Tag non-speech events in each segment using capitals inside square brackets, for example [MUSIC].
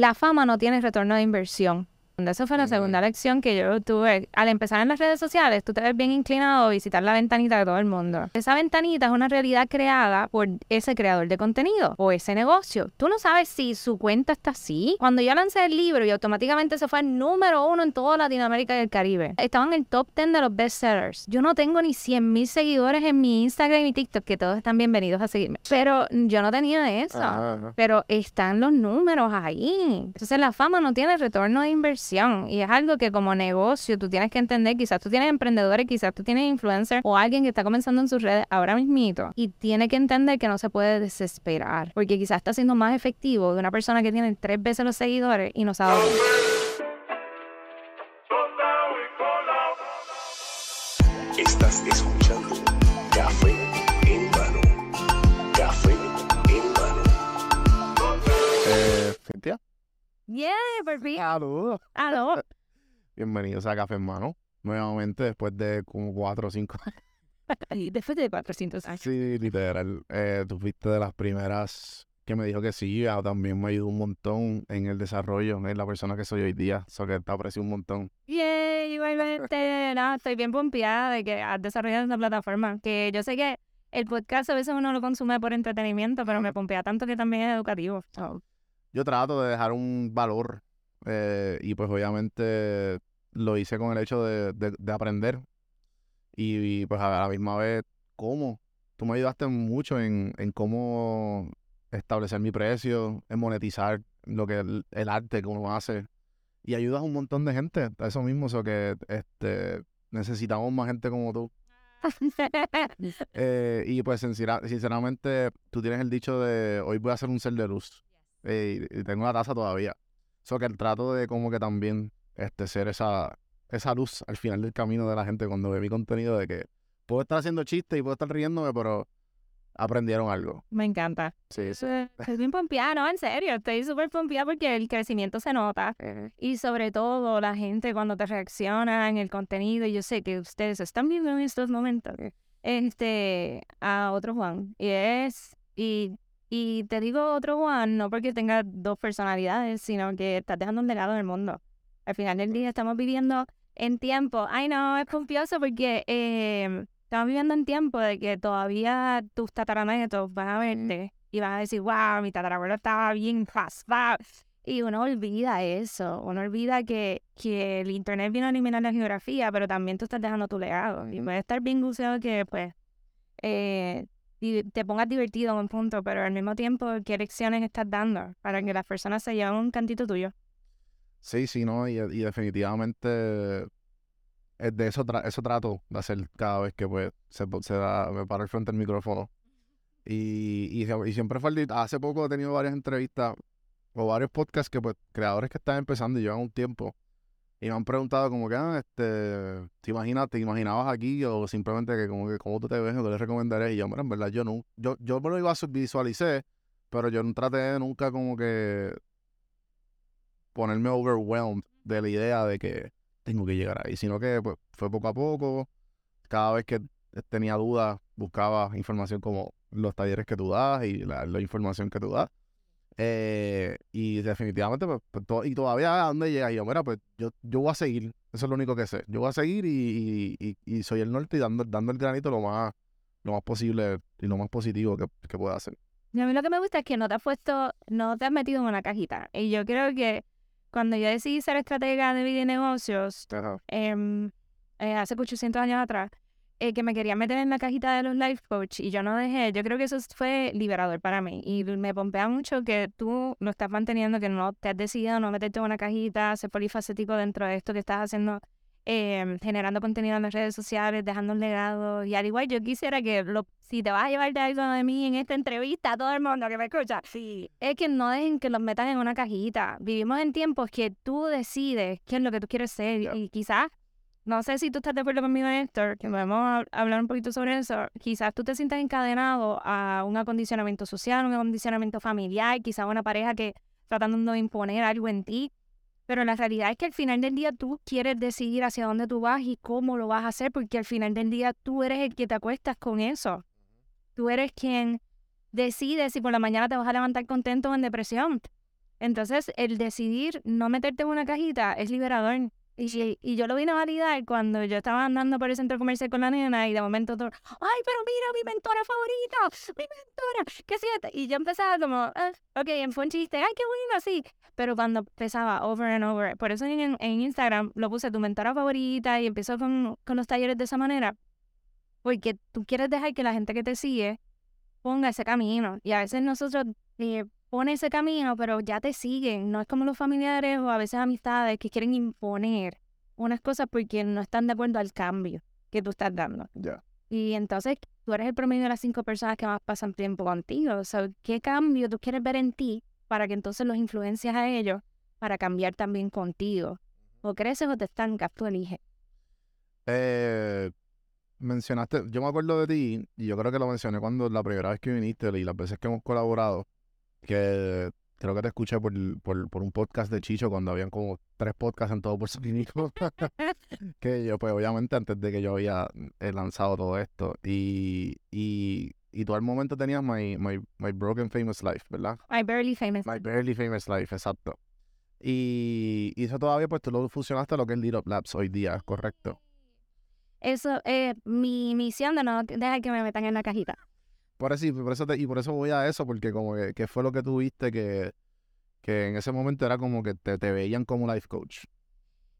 la fama no tiene retorno de inversión. Esa fue la segunda lección que yo tuve. Al empezar en las redes sociales, tú te ves bien inclinado a visitar la ventanita de todo el mundo. Esa ventanita es una realidad creada por ese creador de contenido o ese negocio. Tú no sabes si su cuenta está así. Cuando yo lancé el libro y automáticamente se fue el número uno en toda Latinoamérica y el Caribe, estaba en el top 10 de los bestsellers. Yo no tengo ni 100 mil seguidores en mi Instagram y TikTok, que todos están bienvenidos a seguirme. Pero yo no tenía eso. Pero están los números ahí. Entonces la fama no tiene retorno de inversión y es algo que como negocio tú tienes que entender, quizás tú tienes emprendedores, quizás tú tienes influencer o alguien que está comenzando en sus redes ahora mismito y tiene que entender que no se puede desesperar porque quizás está siendo más efectivo de una persona que tiene tres veces los seguidores y no sabe. Estás escuchando Yeah, por fin. Saludos. Aló. [LAUGHS] Bienvenidos a Café Hermano. Nuevamente después de como cuatro o cinco [LAUGHS] Y después de 400 años. Sí, literal. Eh, tú fuiste de las primeras que me dijo que sí. ah, También me ayudó un montón en el desarrollo, en la persona que soy hoy día. Eso que te aprecio un montón. Yeah, igualmente. [LAUGHS] No, estoy bien pompeada de que has desarrollado esta plataforma. Que yo sé que el podcast a veces uno lo consume por entretenimiento, pero me pompea tanto que también es educativo. So, Yo trato de dejar un valor eh, y pues obviamente lo hice con el hecho de, de- de aprender y, y, pues a la misma vez cómo. Tú me ayudaste mucho en, en cómo establecer mi precio, en monetizar lo que el, el arte que uno hace y ayudas a un montón de gente a eso mismo, eso que este necesitamos más gente como tú. [LAUGHS] Eh, y pues sincera- sinceramente tú tienes el dicho de hoy voy a hacer un ser de luz eh, y, y tengo una taza todavía. Eso que el trato de como que también este ser esa, esa luz al final del camino de la gente cuando ve mi contenido de que puedo estar haciendo chistes y puedo estar riéndome, pero aprendieron algo. me encanta. Sí, sí. Estoy bien pompeada, no, en serio. Estoy súper pompeada porque el crecimiento se nota. Y sobre todo la gente cuando te reacciona en el contenido, y yo sé que ustedes están viendo en estos momentos, este, a otro Juan. Y es, y, y te digo otro Juan, no porque tenga dos personalidades, sino que estás dejando un legado en el mundo. Al final del día estamos viviendo en tiempo, ay no, es pompioso porque eh, estamos viviendo en tiempo de que todavía tus tataranetos van a verte y van a decir, wow, mi tatarabuelo estaba bien raspado. Y uno olvida eso, uno olvida que, que el internet vino a eliminar la geografía, pero también tú estás dejando tu legado. Y puede estar bien gusteado que, pues, eh, te pongas divertido en un punto, pero al mismo tiempo, ¿qué lecciones estás dando para que las personas se lleven un cantito tuyo? Sí, sí, no, y, y definitivamente es de eso, eso trato de hacer cada vez que pues se, da, me paro al frente del micrófono. Y, y, sie- y siempre fue hace poco he tenido varias entrevistas o varios podcasts que pues creadores que están empezando y llevan un tiempo y me han preguntado como que, ah, este, ¿te imaginas, te imaginabas aquí o simplemente que como que cómo tú te ves qué les recomendarías? Y yo, mira, en verdad yo no, yo, yo me lo iba a visualicé, pero yo no traté nunca como que ponerme overwhelmed de la idea de que tengo que llegar ahí, sino que pues, fue poco a poco. Cada vez que tenía dudas, buscaba información como los talleres que tú das y la, la información que tú das. Eh, y definitivamente, pues, pues, to- y todavía a dónde llega. Y yo, mira, pues yo, yo voy a seguir. Eso es lo único que sé. Yo voy a seguir y, y, y- y soy el norte y dando, dando el granito lo más, lo más posible y lo más positivo que, que pueda hacer. Y a mí lo que me gusta es que no te has puesto, no te has metido en una cajita. Y yo creo que cuando yo decidí ser estratega de vida y negocios, em, eh, hace 800 años atrás, eh, que me quería meter en la cajita de los life coach y yo no dejé, yo creo que eso fue liberador para mí y me pompea mucho que tú lo estás manteniendo, que no te has decidido no meterte en una cajita, ser polifacético dentro de esto que estás haciendo, em, generando contenido en las redes sociales, dejando un legado y al igual yo quisiera que lo, si te vas a llevar de algo de mí en esta entrevista, todo el mundo que me escucha, Sí. es que no dejen que los metan en una cajita. Vivimos en tiempos que tú decides qué es lo que tú quieres ser y quizás, no sé si tú estás de acuerdo conmigo, Héctor, que podemos hab- hablar un poquito sobre eso. Quizás tú te sientas encadenado a un acondicionamiento social, un acondicionamiento familiar, quizás una pareja que tratando de imponer algo en ti. Pero la realidad es que al final del día tú quieres decidir hacia dónde tú vas y cómo lo vas a hacer, porque al final del día tú eres el que te acuestas con eso. Tú eres quien decide si por la mañana te vas a levantar contento o en depresión. Entonces, el decidir no meterte en una cajita es liberador. Y, yo lo vine a validar cuando yo estaba andando por el centro comercial con la nena y de momento todo, ay, pero mira, mi mentora favorita, mi mentora, ¿qué siete? Y yo empezaba como, ah, ok, fue un chiste, ay, qué bueno, sí. Pero cuando empezaba over and over, por eso en, en Instagram lo puse tu mentora favorita y empezó con, con los talleres de esa manera, porque tú quieres dejar que la gente que te sigue ponga ese camino. Y a veces nosotros eh, pone ese camino, pero ya te siguen. No es como los familiares o a veces amistades que quieren imponer unas cosas porque no están de acuerdo al cambio que tú estás dando. Ya. Y entonces tú eres el promedio de las cinco personas que más pasan tiempo contigo. O sea, ¿qué cambio tú quieres ver en ti para que entonces los influencias a ellos para cambiar también contigo? O creces o te estancas, tú eliges. Eh, mencionaste, yo me acuerdo de ti, y yo creo que lo mencioné cuando la primera vez que viniste y las veces que hemos colaborado, que creo que te escuché por, por, por un podcast de Chicho cuando habían como tres podcasts en todo Puerto [LAUGHS] Rico. [LAUGHS] que yo, pues obviamente antes de que yo había eh, lanzado todo esto. Y, y, y tú al momento tenías my, my, my Broken Famous Life, ¿verdad? My Barely Famous. My Barely Famous Life, exacto. Y, y eso todavía pues tú lo fusionaste a lo que es Up Labs hoy día, ¿es correcto? Eso es mi misión de no dejar que me metan en la cajita. Por eso, por eso y por eso voy a eso, porque como que, que fue lo que tuviste que, que en ese momento era como que te, te veían como life coach.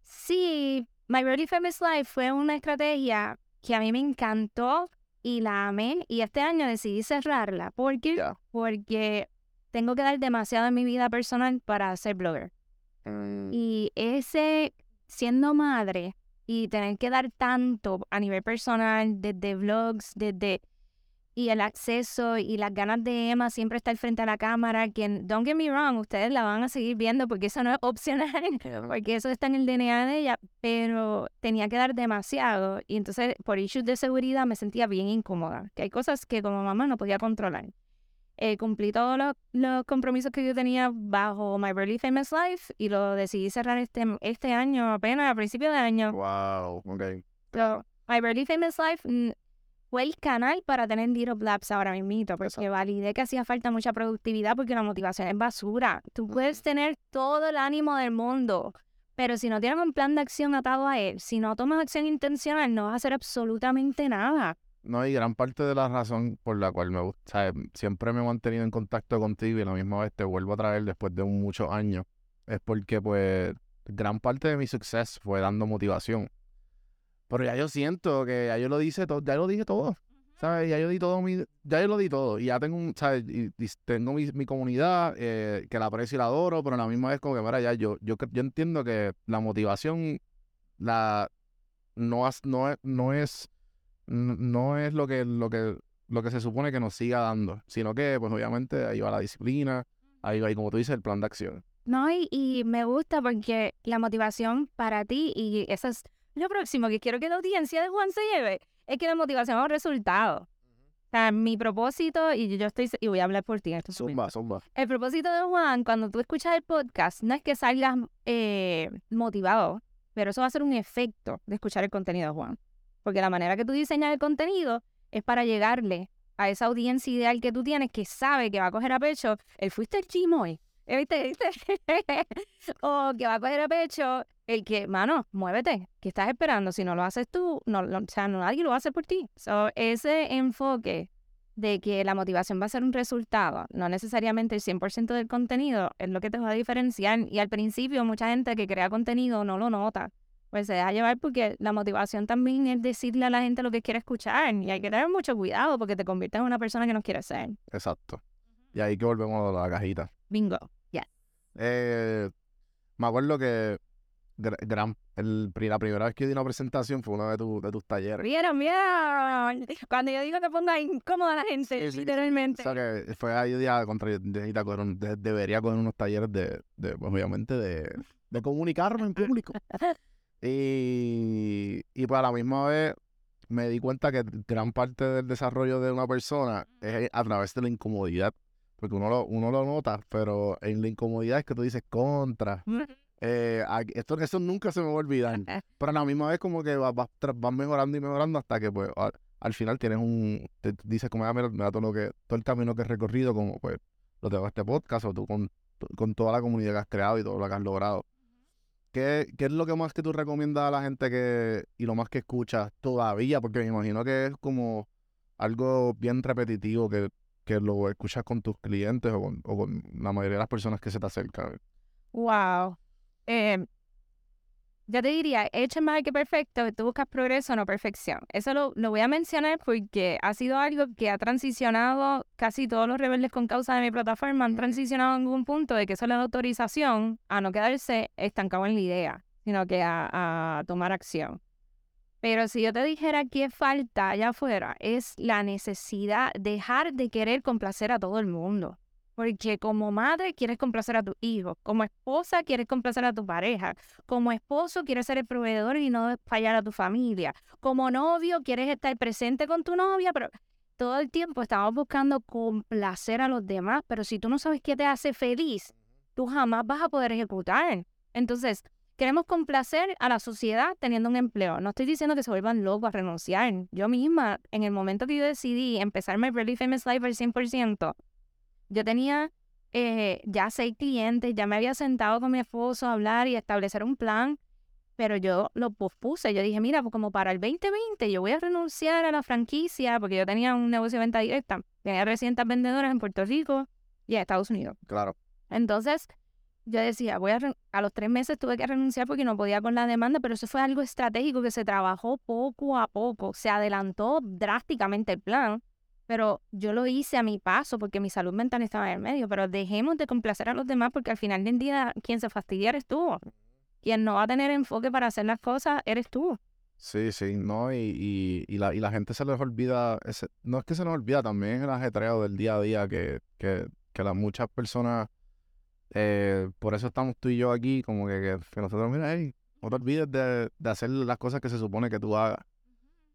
Sí, My Really Famous Life fue una estrategia que a mí me encantó y la amé. Y este año decidí cerrarla. ¿Por qué? Porque tengo que dar demasiado en mi vida personal para ser blogger. Mm, Y ese, siendo madre y tener que dar tanto a nivel personal, desde vlogs, desde... Y el acceso y las ganas de Emma siempre estar frente a la cámara, que, don't get me wrong, ustedes la van a seguir viendo porque eso no es opcional, [LAUGHS] porque eso está en el DNA de ella, pero tenía que dar demasiado y entonces por issues de seguridad me sentía bien incómoda, que hay cosas que como mamá no podía controlar. Eh, cumplí todos los, los compromisos que yo tenía bajo My Really Famous Life y lo decidí cerrar este, este año, apenas a principio de año. Wow, ok. So, My Really Famous Life fue el canal para tener Little Labs ahora mismo, porque Exacto. validé que hacía falta mucha productividad porque la motivación es basura. Tú puedes tener todo el ánimo del mundo, pero si no tienes un plan de acción atado a él, si no tomas acción intencional, no vas a hacer absolutamente nada. No, y gran parte de la razón por la cual me gusta, ¿sabes? siempre me he mantenido en contacto contigo y la misma vez te vuelvo a traer después de muchos años, es porque pues gran parte de mi suceso fue dando motivación. Pero ya yo siento que ya yo lo dije todo, ya lo dije todo, ¿sabes? Ya yo di todo mi, ya yo lo di todo y ya tengo, un, ¿sabes? Y, y tengo mi, mi comunidad eh, que la aprecio y la adoro, pero a la misma vez como que, mira, ya yo, yo, yo entiendo que la motivación, la, no, has- no, es- no es no es lo que, lo que, lo que se supone que nos siga dando, sino que, pues obviamente, ahí va la disciplina, ahí va, y como tú dices, el plan de acción. No, y, y me gusta porque la motivación para ti, y eso es lo próximo que quiero que la audiencia de Juan se lleve, es que la motivación es un resultado. O sea, mi propósito, y yo estoy, y voy a hablar por ti en este momento. zumba. El propósito de Juan, cuando tú escuchas el podcast, no es que salgas eh, motivado, pero eso va a ser un efecto de escuchar el contenido de Juan. Porque la manera que tú diseñas el contenido es para llegarle a esa audiencia ideal que tú tienes que sabe que va a coger a pecho el fuiste el hoy. ¿Eh, ¿Viste? ¿Viste? [LAUGHS] o que va a coger a pecho el que, mano, muévete, ¿qué estás esperando? Si no lo haces tú, no, no- o sea, no, nadie lo hacer por ti. So, ese enfoque de que la motivación va a ser un resultado, no necesariamente el 100% del contenido, es lo que te va a diferenciar. Y al principio, mucha gente que crea contenido no lo nota. Pues se deja llevar porque la motivación también es decirle a la gente lo que quiere escuchar. Y hay que tener mucho cuidado porque te conviertes en una persona que no quiere ser. Exacto. Y ahí que volvemos a la cajita. Bingo. Ya. Eh, me acuerdo que gran, el, la primera vez que di una presentación fue uno de, tu- de tus talleres. ¿Vieron? ¿Vieron? [LAUGHS] Cuando yo digo que ponga incómoda a la gente, Sí, sí, sí. literalmente. O sea que fue ahí día contra de- debería coger unos talleres de, de, obviamente de, de comunicarme en público. Y, y pues a la misma vez me di cuenta que gran parte del desarrollo de una persona es a través de la incomodidad. Porque uno lo, uno lo nota, pero en la incomodidad es que tú dices contra. Eh, esto, esto nunca se me va a olvidar. [LAUGHS] Pero a la misma vez como que vas, tra- vas mejorando y mejorando hasta que pues al, al final tienes un... Te dices como, "Ah, mira, mira todo, lo que, todo el camino que he recorrido, como pues lo tengo en este podcast o tú con con toda la comunidad que has creado y todo lo que has logrado. ¿Qué, qué es lo que más que tú recomiendas a la gente que, y lo más que escuchas todavía? Porque me imagino que es como algo bien repetitivo que, que lo escuchas con tus clientes o con, o con la mayoría de las personas que se te acercan. Wow. Eh, yo te diría, hecho más que perfecto, tú buscas progreso, no perfección. Eso lo, lo voy a mencionar porque ha sido algo que ha transicionado casi todos los rebeldes con causa de mi plataforma, han transicionado en algún punto de que eso le da autorización a no quedarse estancado en la idea, sino que a, a tomar acción. Pero si yo te dijera qué falta allá afuera, es la necesidad, dejar de querer complacer a todo el mundo. Porque como madre quieres complacer a tu hijo, como esposa quieres complacer a tu pareja, como esposo quieres ser el proveedor y no fallar a tu familia, como novio quieres estar presente con tu novia, pero todo el tiempo estamos buscando complacer a los demás, pero si tú no sabes qué te hace feliz, tú jamás vas a poder ejecutar. Entonces, queremos complacer a la sociedad teniendo un empleo. No estoy diciendo que se vuelvan locos a renunciar. Yo misma, en el momento que yo decidí empezar mi Really Famous Life al 100%, yo tenía eh, ya seis clientes, ya me había sentado con mi esposo a hablar y establecer un plan, pero yo lo pospuse. Yo dije, mira, pues como para el 2020 yo voy a renunciar a la franquicia porque yo tenía un negocio de venta directa. Tenía 300 vendedoras en Puerto Rico y en Estados Unidos. Claro. Entonces, yo decía, voy a, a los tres meses tuve que renunciar porque no podía con la demanda, pero eso fue algo estratégico que se trabajó poco a poco. Se adelantó drásticamente el plan, pero yo lo hice a mi paso porque mi salud mental estaba en el medio. Pero dejemos de complacer a los demás porque al final del día quien se fastidia eres tú. Quien no va a tener enfoque para hacer las cosas eres tú. Sí, sí, no, y, y, y la, y la gente se les olvida, no es que se nos olvida, también el ajetreo del día a día que, que, que las muchas personas, eh, por eso estamos tú y yo aquí, como que, que, que nosotros, mira, hey, no te olvides de, de hacer las cosas que se supone que tú hagas.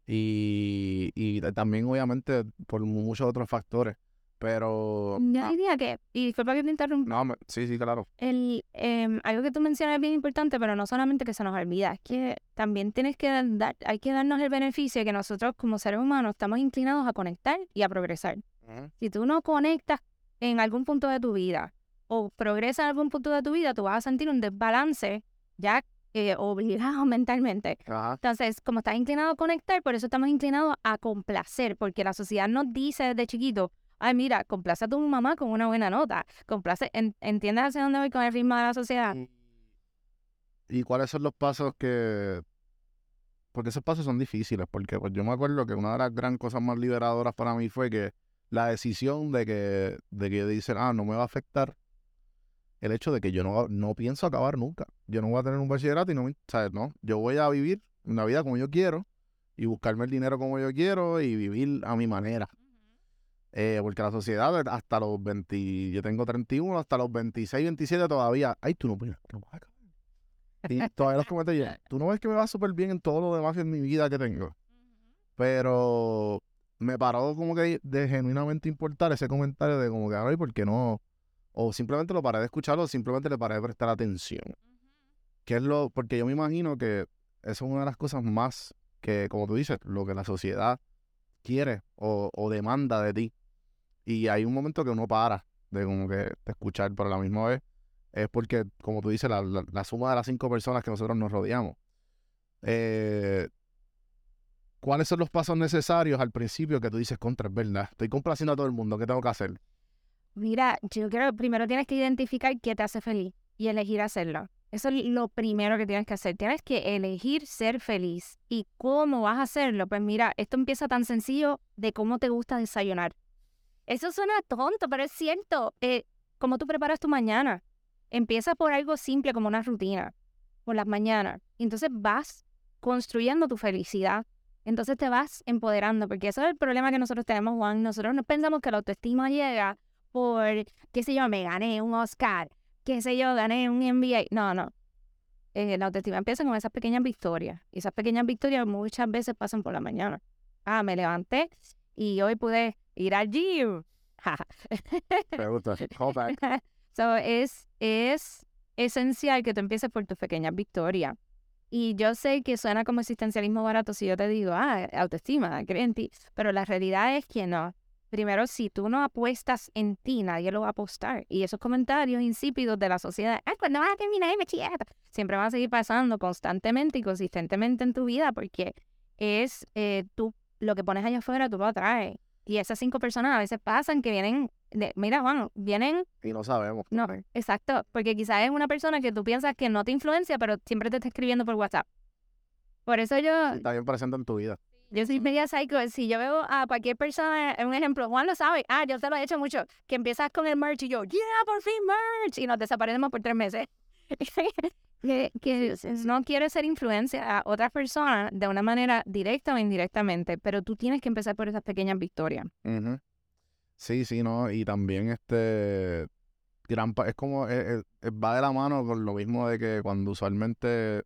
Y, y también, obviamente, por muchos otros factores, pero... Yo ah, diría que, y disculpa que te interrumpa, no, me- sí, sí, claro. el, em, algo que tú mencionas es bien importante, pero no solamente que se nos olvida, es que también tienes que dar, hay que darnos el beneficio de que nosotros como seres humanos estamos inclinados a conectar y a progresar. Si tú no conectas en algún punto de tu vida o progresas en algún punto de tu vida, tú vas a sentir un desbalance ya eh, obligado [LAUGHS] mentalmente. Ajá. Entonces, como estás inclinado a conectar, por eso estamos inclinados a complacer, porque la sociedad nos dice desde chiquito, ay, mira, complace a tu mamá con una buena nota, complace, en- ¿entiendes hacia dónde voy con el ritmo de la sociedad? ¿Y cuáles son los pasos que...? Porque esos pasos son difíciles, porque pues, yo me acuerdo que una de las gran cosas más liberadoras para mí fue que la decisión de que, de que dicen, ah, no me va a afectar el hecho de que yo no, no pienso acabar nunca. Yo no voy a tener un bachillerato y no, me- ¿sabes? No, yo voy a vivir una vida como yo quiero y buscarme el dinero como yo quiero y vivir a mi manera. Eh, porque la sociedad hasta los 20, yo tengo 31, hasta los 26, 27 todavía, ay, tú no, puedes- no vas a acabar. Y [LAUGHS] todavía los cometo yo. Tú no ves que me va súper bien en todo lo demás en mi vida que tengo. Pero me paró como que de genuinamente importar ese comentario de como que, ay, ¿por qué no? O simplemente lo paré de escucharlo, o simplemente le paré de prestar atención. Que es lo, porque yo me imagino que eso es una de las cosas más que, como tú dices, lo que la sociedad quiere o, o demanda de ti. Y hay un momento que uno para de como que de escuchar, pero a la misma vez es porque, como tú dices, la, la- la suma de las cinco personas que nosotros nos rodeamos. Eh, ¿Cuáles son los pasos necesarios al principio que tú dices contra, es verdad? Estoy complaciendo a todo el mundo, ¿qué tengo que hacer? Mira, yo creo que primero tienes que identificar qué te hace feliz y elegir hacerlo. Eso es lo primero que tienes que hacer. Tienes que elegir ser feliz. ¿Y cómo vas a hacerlo? Pues mira, esto empieza tan sencillo de cómo te gusta desayunar. Eso suena tonto, pero es cierto. Eh, ¿Cómo tú preparas tu mañana? Empieza por algo simple como una rutina, por las mañanas. Y entonces vas construyendo tu felicidad. Entonces te vas empoderando, porque eso es el problema que nosotros tenemos, Juan. Nosotros no pensamos que la autoestima llega por, qué sé yo, me gané un Oscar, qué sé yo, gané un NBA. No, no. Eh, la autoestima empieza con esas pequeñas victorias. Y esas pequeñas victorias muchas veces pasan por la mañana. Ah, me levanté y hoy pude ir al gym. Me gusta. [LAUGHS] Callback. so, es, es esencial que tú empieces por tus pequeñas victorias. Y yo sé que suena como existencialismo barato si yo te digo, ah, autoestima, cree en ti. Pero la realidad es que no. Primero, si tú no apuestas en ti, nadie lo va a apostar. Y esos comentarios insípidos de la sociedad, ah, cuando vas a terminar me siempre van a seguir pasando constantemente y consistentemente en tu vida porque es eh, tú, lo que pones allá afuera, tú lo atraes. Y esas cinco personas a veces pasan que vienen, de, mira Juan, vienen... Y no sabemos. No, exacto, porque quizás es una persona que tú piensas que no te influencia, pero siempre te está escribiendo por WhatsApp. Por eso yo... Está bien presente en tu vida. Yo soy media psycho. Si yo veo a cualquier persona, un ejemplo, Juan lo sabe, ah, yo te lo he hecho mucho, que empiezas con el merch y yo, yeah, por fin merch, y nos desaparecemos por tres meses. [LAUGHS] que, que no quiero ser influencia a otras personas de una manera directa o indirectamente, pero tú tienes que empezar por esas pequeñas victorias. Sí, sí, no, y también este gran es como es, va de la mano con lo mismo de que cuando usualmente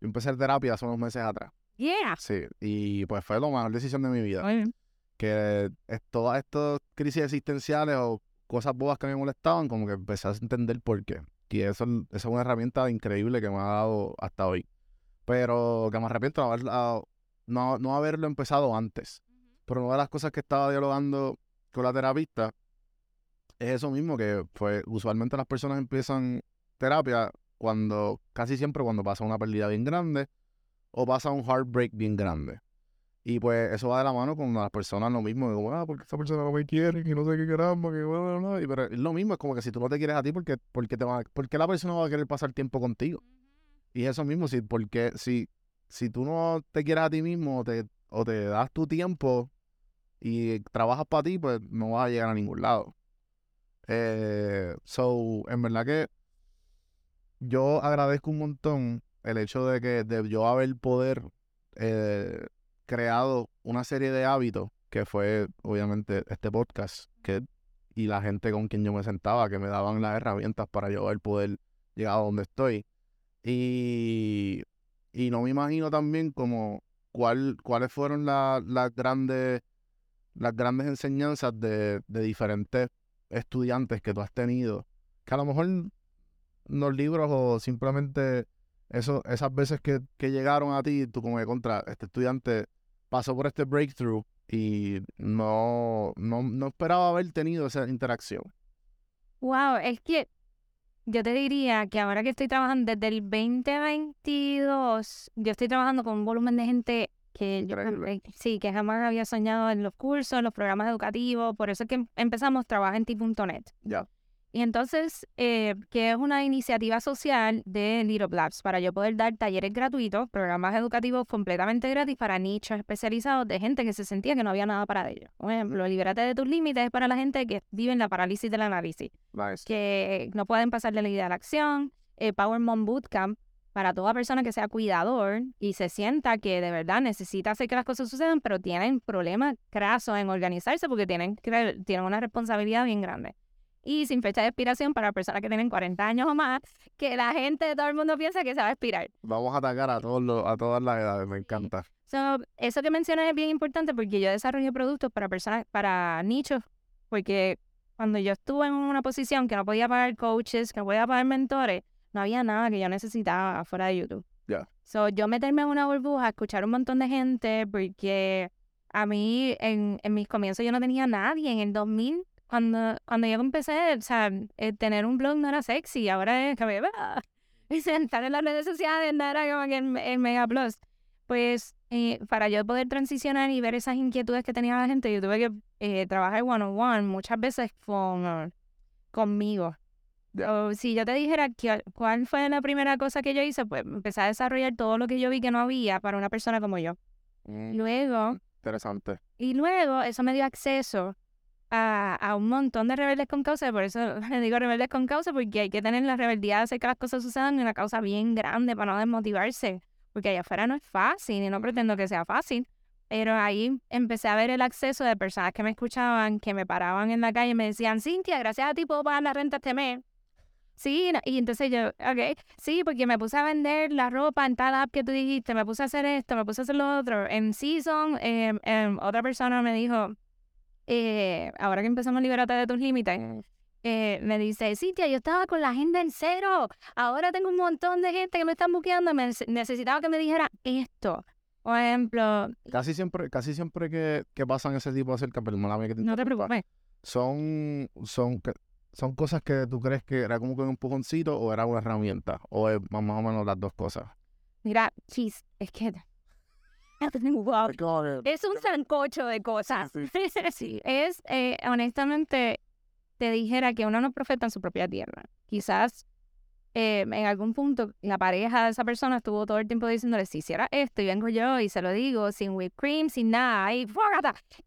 yo empecé terapia hace unos meses atrás. Yeah. Sí, y pues fue la mejor decisión de mi vida. Que es, todas estas crisis existenciales o cosas bobas que me molestaban, como que empecé a entender por qué. Y eso, es una herramienta increíble que me ha dado hasta hoy. Pero que me arrepiento de haber, no, no haberlo empezado antes. Pero una de las cosas que estaba dialogando con la terapista es eso mismo, que pues usualmente las personas empiezan terapia cuando, casi siempre cuando pasa una pérdida bien grande o pasa un heartbreak bien grande. Y pues eso va de la mano con las personas lo mismo, como, ah, porque esta persona no me quiere, y no sé qué caramba, que bueno, no, y, pero es lo mismo, es como que si tú no te quieres a ti, porque, porque te va, porque la persona va a querer pasar tiempo contigo. Y eso mismo, si, porque si, si tú no te quieres a ti mismo te, o te das tu tiempo y trabajas para ti, pues no vas a llegar a ningún lado. Eh, so, en verdad que yo agradezco un montón el hecho de que de yo haber poder eh, creado una serie de hábitos que fue obviamente este podcast que y la gente con quien yo me sentaba que me daban las herramientas para yo poder llegar a donde estoy. Y, y no me imagino también como cuál cuáles fueron las grandes las grandes enseñanzas de, de diferentes estudiantes que tú has tenido que a lo mejor los libros o simplemente eso, esas veces que, que llegaron a ti, tú como de contra, este estudiante pasó por este breakthrough y no, no, no esperaba haber tenido esa interacción. Wow, es que yo te diría que ahora que estoy trabajando desde el 2022, yo estoy trabajando con un volumen de gente que yo sí, que jamás había soñado en los cursos, en los programas educativos, por eso es que empezamos trabajar en ti.net. Ya. Y entonces, eh, que es una iniciativa social de Little Labs para yo poder dar talleres gratuitos, programas educativos completamente gratis para nichos especializados de gente que se sentía que no había nada para ellos. Por ejemplo, Libérate de tus límites es para la gente que vive en la parálisis del análisis, que no pueden pasar de la idea a la acción. Eh, Power Mom Bootcamp para toda persona que sea cuidador y se sienta que de verdad necesita hacer que las cosas sucedan, pero tienen problemas crasos en organizarse porque tienen, tienen una responsabilidad bien grande y sin fecha de expiración para personas que tienen 40 años o más, que la gente, de todo el mundo piensa que se va a expirar. Vamos a atacar a, todos a todas las edades, me encanta. eso que mencionas es bien importante porque yo desarrollo productos para personas, para nichos, porque cuando yo estuve en una posición que no podía pagar coaches, que no podía pagar mentores, no había nada que yo necesitaba fuera de YouTube. Ya. So, yo meterme en una burbuja, escuchar un montón de gente, porque a mí en, en mis comienzos yo no tenía nadie. En el 2000 cuando, cuando yo empecé, o sea, eh, tener un blog no era sexy, ahora es que me [LAUGHS] y sentar en las redes sociales no era como que el, mega plus. Pues eh, para yo poder transicionar y ver esas inquietudes que tenía la gente, yo tuve que eh, trabajar one on one muchas veces con conmigo. si yo te dijera cuál fue la primera cosa que yo hice, pues empecé a desarrollar todo lo que yo vi que no había para una persona como yo. Mm, luego. Interesante. Y luego eso me dio acceso a, un montón de rebeldes con causa, por eso [LAUGHS] le digo rebeldes con causa, porque hay que tener la rebeldía de hacer que las cosas sucedan y una causa bien grande para no desmotivarse, porque allá afuera no es fácil y no pretendo que sea fácil, pero ahí empecé a ver el acceso de personas que me escuchaban, que me paraban en la calle y me decían, Cintia, gracias a ti puedo pagar la renta este mes. Sí, y entonces yo, ok, sí, porque me puse a vender la ropa en tal app que tú dijiste, me puse a hacer esto, me puse a hacer lo otro. En Season, eh, otra persona me dijo, eh, ahora que empezamos a liberarte de tus límites, eh, me dice, Cintia, yo estaba con la agenda en cero, ahora tengo un montón de gente que me están buqueando, me necesitaba que me dijera esto. Por ejemplo, Casi siempre, casi siempre que, que pasan ese tipo de cerca, perdóname que te no te preocupes. son, son, son cosas que tú crees que era como que un empujoncito o era una herramienta, o es más o menos las dos cosas. Mira, chis, es que... Wow. Es un sancocho de cosas. [LAUGHS] Sí, es, eh, honestamente, te dijera que uno no profeta en su propia tierra. Quizás eh, en algún punto la pareja de esa persona estuvo todo el tiempo diciéndole, si hiciera esto, y vengo yo y se lo digo, sin whipped cream, sin nada, y,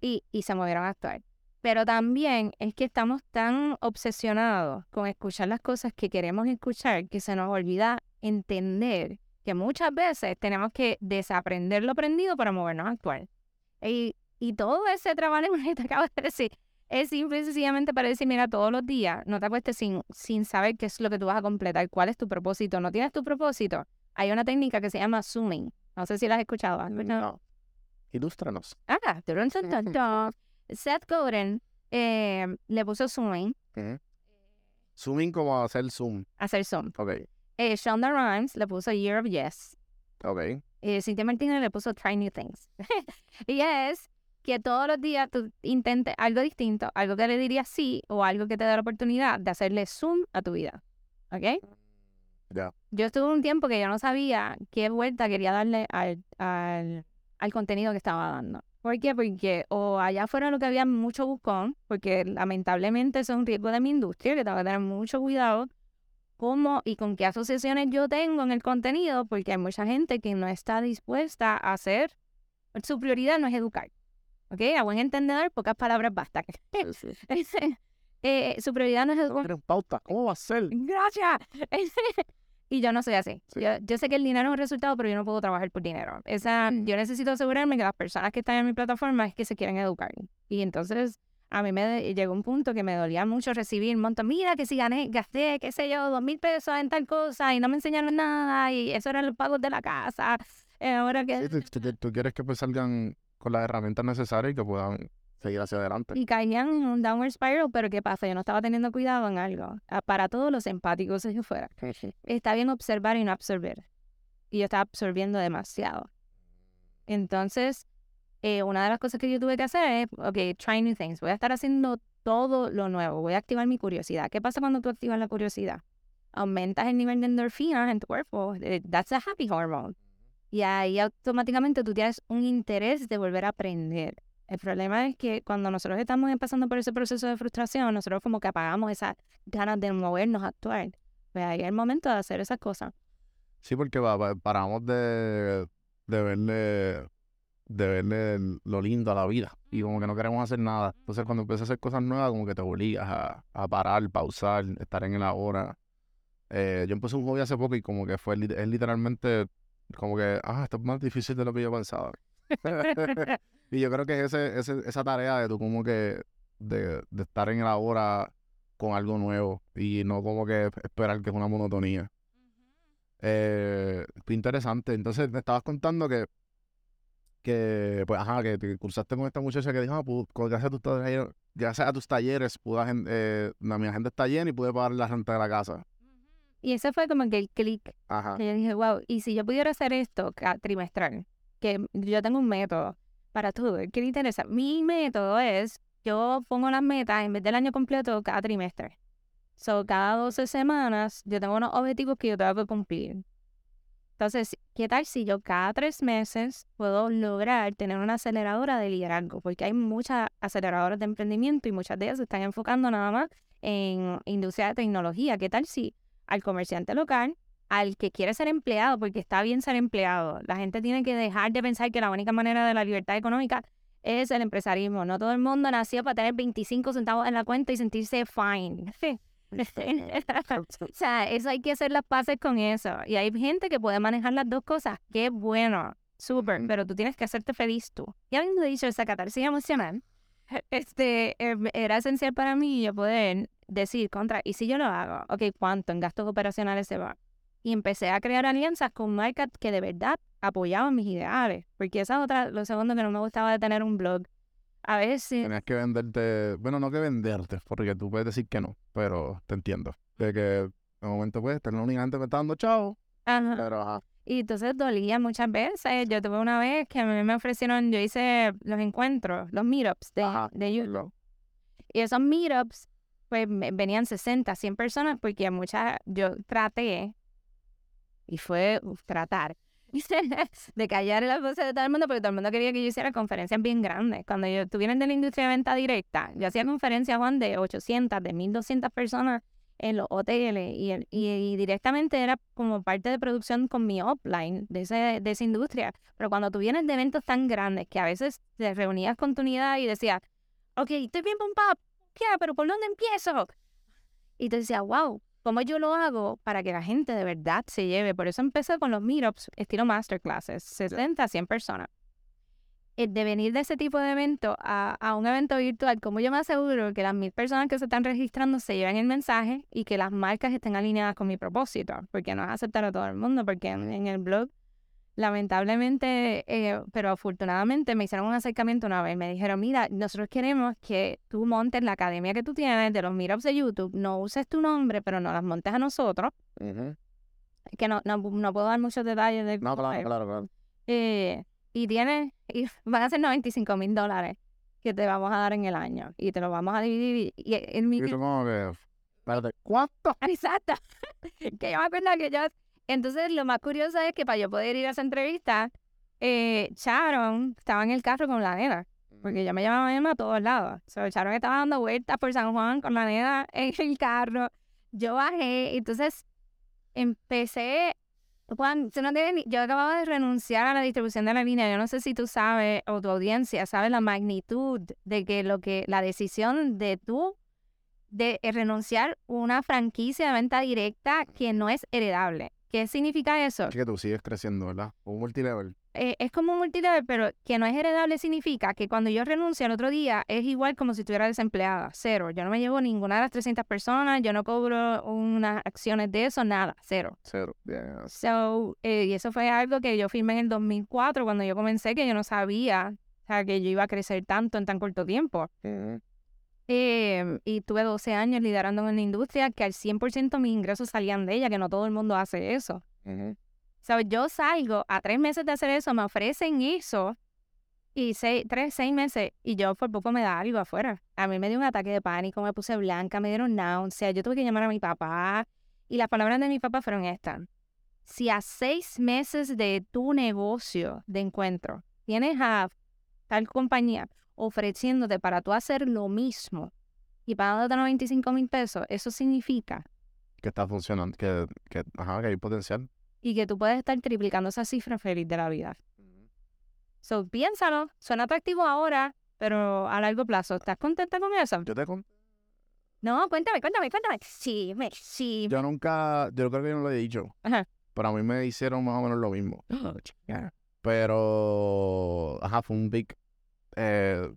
y, y se movieron a actuar. Pero también es que estamos tan obsesionados con escuchar las cosas que queremos escuchar que se nos olvida entender que muchas veces tenemos que desaprender lo aprendido para movernos a actuar. Y, y todo ese trabajo [LAUGHS] que te acabo de decir es simple y sencillamente para decir, mira, todos los días no te acuestes sin, sin saber qué es lo que tú vas a completar, cuál es tu propósito. ¿No tienes tu propósito? Hay una técnica que se llama zooming. No sé si la has escuchado. ¿Has escuchado? No. Ilústranos. Ah. [LAUGHS] Seth Godin eh, le puso zooming, Zooming como hacer zoom. hacer zoom. Ok, Eh, Shonda Rhimes le puso Year of Yes. ok. Eh, Cintia Martínez le puso Try New Things. [LAUGHS] y es que todos los días tú intentes algo distinto, algo que le dirías sí o algo que te da la oportunidad de hacerle zoom a tu vida. ¿Ok? Ya. Yo estuve un tiempo que yo no sabía qué vuelta quería darle al, al, al contenido que estaba dando. ¿Por qué? Porque o allá afuera lo que había mucho buscón, porque lamentablemente eso es un riesgo de mi industria, que tengo que tener mucho cuidado cómo y con qué asociaciones yo tengo en el contenido, porque hay mucha gente que no está dispuesta a hacer, su prioridad no es educar. ¿Ok? A buen entendedor, pocas palabras basta. [LAUGHS] Eh, su prioridad no es educar. Pero pauta, ¿cómo va a ser? Gracias. [LAUGHS] y yo no soy así. Sí. Yo, yo sé que el dinero es un resultado, pero yo no puedo trabajar por dinero. Esa, yo necesito asegurarme que las personas que están en mi plataforma es que se quieren educar. Y entonces a mí me llegó un punto que me dolía mucho recibir un montón. Mira que si gané, gasté, qué sé yo, dos mil pesos en tal cosa y no me enseñaron nada y eso eran los pagos de la casa. Eh, ahora que... Sí, tú, tú- tú quieres que pues salgan con las herramientas necesarias y que puedan seguir hacia adelante. Y caían en un downward spiral, pero ¿qué pasa? Yo no estaba teniendo cuidado en algo. Para todos los empáticos allá afuera. [LAUGHS] Está bien observar y no absorber. Y yo estaba absorbiendo demasiado. Entonces, eh, una de las cosas que yo tuve que hacer es, ok, try new things. Voy a estar haciendo todo lo nuevo. Voy a activar mi curiosidad. ¿Qué pasa cuando tú activas la curiosidad? Aumentas el nivel de endorfinas en tu cuerpo. Eh, That's a happy hormone. Y ahí automáticamente tú tienes un interés de volver a aprender. El problema es que cuando nosotros estamos pasando por ese proceso de frustración, nosotros como que apagamos esas ganas de movernos actuar. Pues ahí es el momento de hacer esas cosas. Sí, porque paramos de, de verle de verle lo lindo a la vida y como que no queremos hacer nada. Entonces cuando empiezas a hacer cosas nuevas como que te obligas a, a parar, pausar, estar en el ahora. Eh, yo empecé un hobby hace poco y como que fue es literalmente como que, ah, esto es más difícil de lo que yo pensaba. [LAUGHS] y yo creo que ese, ese, esa tarea de tú como que de, de estar en el ahora con algo nuevo y no como que esperar que es una monotonía. Eh, fue interesante. Entonces me estabas contando que, que pues, ajá, que te cursaste con esta muchacha que dijo, ah, pu- con- gracias a tus talleres, gracias a tus talleres, pude, eh, la- mi agenda está llena y pude pagar la renta de la casa. Y ese fue como que el clic. Ajá. Que yo dije, wow, y si yo pudiera hacer esto trimestral, que yo tengo un método para todo, ¿qué le interesa? Mi método es, yo pongo las metas en vez del año completo cada trimestre. So, cada 12 semanas yo tengo unos objetivos que yo tengo que cumplir. Entonces, ¿qué tal si yo cada tres meses puedo lograr tener una aceleradora de liderazgo? Porque hay muchas aceleradoras de emprendimiento y muchas de ellas se están enfocando nada más en industria de tecnología. ¿Qué tal si al comerciante local, al que quiere ser empleado, porque está bien ser empleado, la gente tiene que dejar de pensar que la única manera de la libertad económica es el empresarismo. No todo el mundo nació para tener 25 centavos en la cuenta y sentirse fine. [LAUGHS] [LAUGHS] [LAUGHS] o sea, eso hay que hacer las paces con eso. Y hay gente que puede manejar las dos cosas. Qué bueno, súper, pero tú tienes que hacerte feliz tú. Y habiendo dicho esa catarsis emocional, [LAUGHS] este, em, era esencial para mí yo poder decir contra, ¿y si yo lo hago? Ok, ¿cuánto en gastos operacionales se va? Y empecé a crear alianzas con marcas que de verdad apoyaban mis ideales. Porque esa es otra, lo segundo que no me gustaba de tener un blog. A veces, Tenías que venderte, bueno, no que venderte, porque tú puedes decir que no, pero te entiendo. De que de momento pues, tener únicamente me está dando chavo, ajá. pero ajá. Y entonces dolía muchas veces. Yo tuve una vez que a mí me ofrecieron, yo hice los encuentros, los meetups de, Ajá. de YouTube. Y esos meetups, pues venían 60, 100 personas, porque muchas, yo traté, y fue uf, tratar, [LAUGHS] de callar las voces de todo el mundo, porque todo el mundo quería que yo hiciera conferencias bien grandes. Cuando yo estuviera en la industria de venta directa, yo hacía conferencias, Juan, de 800, de 1200 personas en los hoteles y, y, y directamente era como parte de producción con mi upline de, ese, de esa industria. Pero cuando tú vienes de eventos tan grandes que a veces te reunías con tu unidad y decías, ok, estoy bien pompada. ¿Pero por dónde empiezo? Y te decía, wow, ¿cómo yo lo hago para que la gente de verdad se lleve? Por eso empecé con los meetups estilo masterclasses, 60, 100 personas. El de venir de ese tipo de evento a, a un evento virtual, ¿cómo yo me aseguro que las mil personas que se están registrando se lleven el mensaje y que las marcas estén alineadas con mi propósito? Porque no es aceptar a todo el mundo, porque en, en el blog, lamentablemente, eh, pero afortunadamente me hicieron un acercamiento una vez. Me dijeron, mira, nosotros queremos que tú montes la academia que tú tienes de los meetups de YouTube, no uses tu nombre, pero no las montes a nosotros, que no, no, no puedo dar muchos detalles de No, claro, es. claro, claro. Eh, y tienes, y [LAUGHS] van a ser 95 mil dólares que te vamos a dar en el año y te lo vamos a dividir. Y en mi, Y tú como que, espérate, ¿cuánto? [LAUGHS] Exacto. que yo me acuerdo que yo... Entonces, lo más curioso es que para yo poder ir a esa entrevista, eh, Sharon estaba en el carro con la nena, porque yo me llamaba Emma a todos lados. So, Sharon estaba dando vueltas por San Juan con la nena en el carro. Yo bajé, entonces empecé... Juan, tú no tienes yo acababa de renunciar a la distribución de la línea. Yo no sé si tú sabes o tu audiencia sabe la magnitud de que lo que la decisión de tú de eh, renunciar una franquicia de venta directa que no es heredable. ¿Qué significa eso? Es que tú sigues creciendo, ¿verdad? Un multilevel. Eh, es como un multilevel, pero que no es heredable significa que cuando yo renuncio al otro día es igual como si estuviera desempleada, cero. Yo no me llevo ninguna de las 300 personas, yo no cobro unas acciones de eso, nada, cero. Cero. Yes. So, eh, y eso fue algo que yo firmé en el 2004 cuando yo comencé, que yo no sabía o sea, que yo iba a crecer tanto en tan corto tiempo. Ujú. Eh, y tuve 12 años liderando en una industria que al 100% mis ingresos salían de ella, que no todo el mundo hace eso. Ujú. So, yo salgo a tres meses de hacer eso, me ofrecen eso, y seis, tres, seis meses, y yo por poco me da algo afuera. A mí me dio un ataque de pánico, me puse blanca, me dieron náusea, yo tuve que llamar a mi papá, y las palabras de mi papá fueron estas. Si a seis meses de tu negocio de encuentro tienes a tal compañía ofreciéndote para tú hacer lo mismo y pagándote 95 mil pesos, eso significa Que está funcionando, que, que, ajá, que hay potencial. y que tú puedes estar triplicando esa cifra feliz de la vida. So, piénsalo, suena atractivo ahora, pero a largo plazo, ¿estás contenta con eso? Yo te conté. No, cuéntame, cuéntame, cuéntame. Sí, me, sí. Yo nunca, yo creo que yo no lo he dicho. Ajá. Pero a mí me hicieron más o menos lo mismo. Pero, ajá, fue un big. Eh, a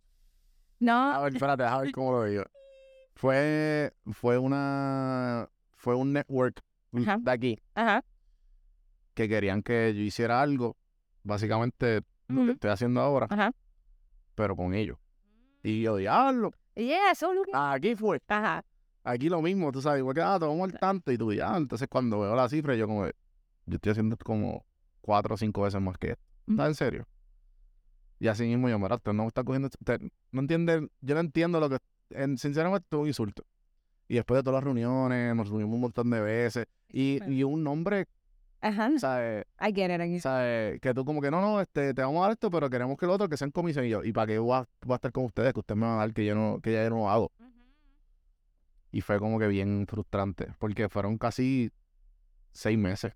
No, ver, espérate, a ver cómo lo digo. [LAUGHS] Fue, fue una, fue un network Ajá. de aquí ajá. que querían que yo hiciera algo, básicamente lo que estoy haciendo ahora, Ajá. pero con ellos. Y yo, diablo, Yeah, que- aquí fue, Ajá. aquí lo mismo, tú sabes, igual que, ah, tomamos el tanto, y tú, ya, entonces cuando veo la cifra, yo como, yo estoy haciendo como cuatro o cinco veces más que esto. Ujú. ¿Estás en serio? Y así mismo yo, mira, usted no está cogiendo, usted no entiende, yo no entiendo lo que, en, sinceramente, es un insulto. Y después de todas las reuniones, nos reunimos un montón de veces, y, y un nombre, Ajá. ¿sabes? I get it, I get it. ¿sabes? Que tú como que, no, no, este, te vamos a dar esto, pero queremos que lo otro, que sean comisión. Y yo, ¿y para qué voy a, voy a estar con ustedes? Que ustedes me van a dar que yo no, que ya no hago. Y fue como que bien frustrante, porque fueron casi seis meses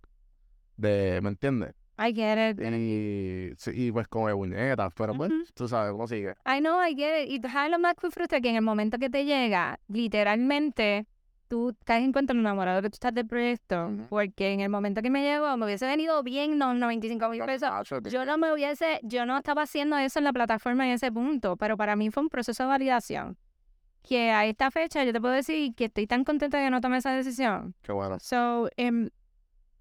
de, ¿me entiendes? I get it. Y, y pues como de puñetas, pero pues, Ujú. tú sabes cómo sigue. I know, I get it. Y tú sabes lo más que frustra que en el momento que te llega, literalmente, tú caes en cuenta enamorado que tú estás del proyecto. Ujú. Porque en el momento que me llegó, me hubiese venido bien los 95 mil pesos. Yo no me hubiese, yo no estaba haciendo eso en la plataforma en ese punto, pero para mí fue un proceso de validación. Que a esta fecha yo te puedo decir que estoy tan contenta de que no tomé esa decisión. Qué bueno. So, em,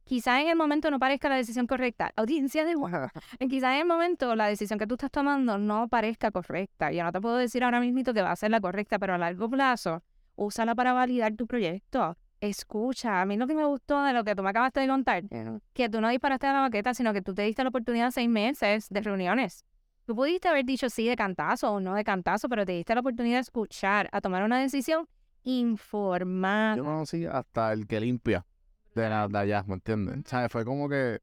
quizás en el momento no parezca la decisión correcta. Audiencia de [LAUGHS] Quizás en el momento la decisión que tú estás tomando no parezca correcta. Yo no te puedo decir ahora mismo que va a ser la correcta, pero a largo plazo, úsala para validar tu proyecto. escucha. A mí lo que me gustó de lo que tú me acabaste de contar, que tú no disparaste a la baqueta, sino que tú te diste la oportunidad de seis meses de reuniones. Tú pudiste haber dicho sí de cantazo o no de cantazo, pero te diste la oportunidad de escuchar, a tomar una decisión informada. Yo conocí hasta el que limpia de, de allá, ¿me entiendes? ¿Sabes? Fue como que,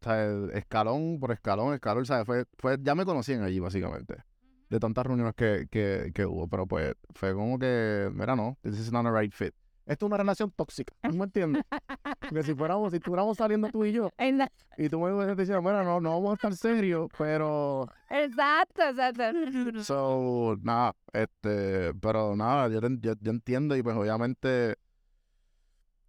¿sabes? Escalón por escalón, escalón, ¿sabes? Fue, fue, ya me conocían allí, básicamente. De tantas reuniones que, que, que hubo, pero pues fue como que, mira, no, this is not a right fit. Esto es una relación tóxica, ¿no me entiendes? que si fuéramos, si estuviéramos saliendo tú y yo, [LAUGHS] y tú me dicho, mira, no, no vamos a estar serios, pero Exacto, exacto. [LAUGHS] So, nada, este, pero nada, yo, yo, yo entiendo y pues obviamente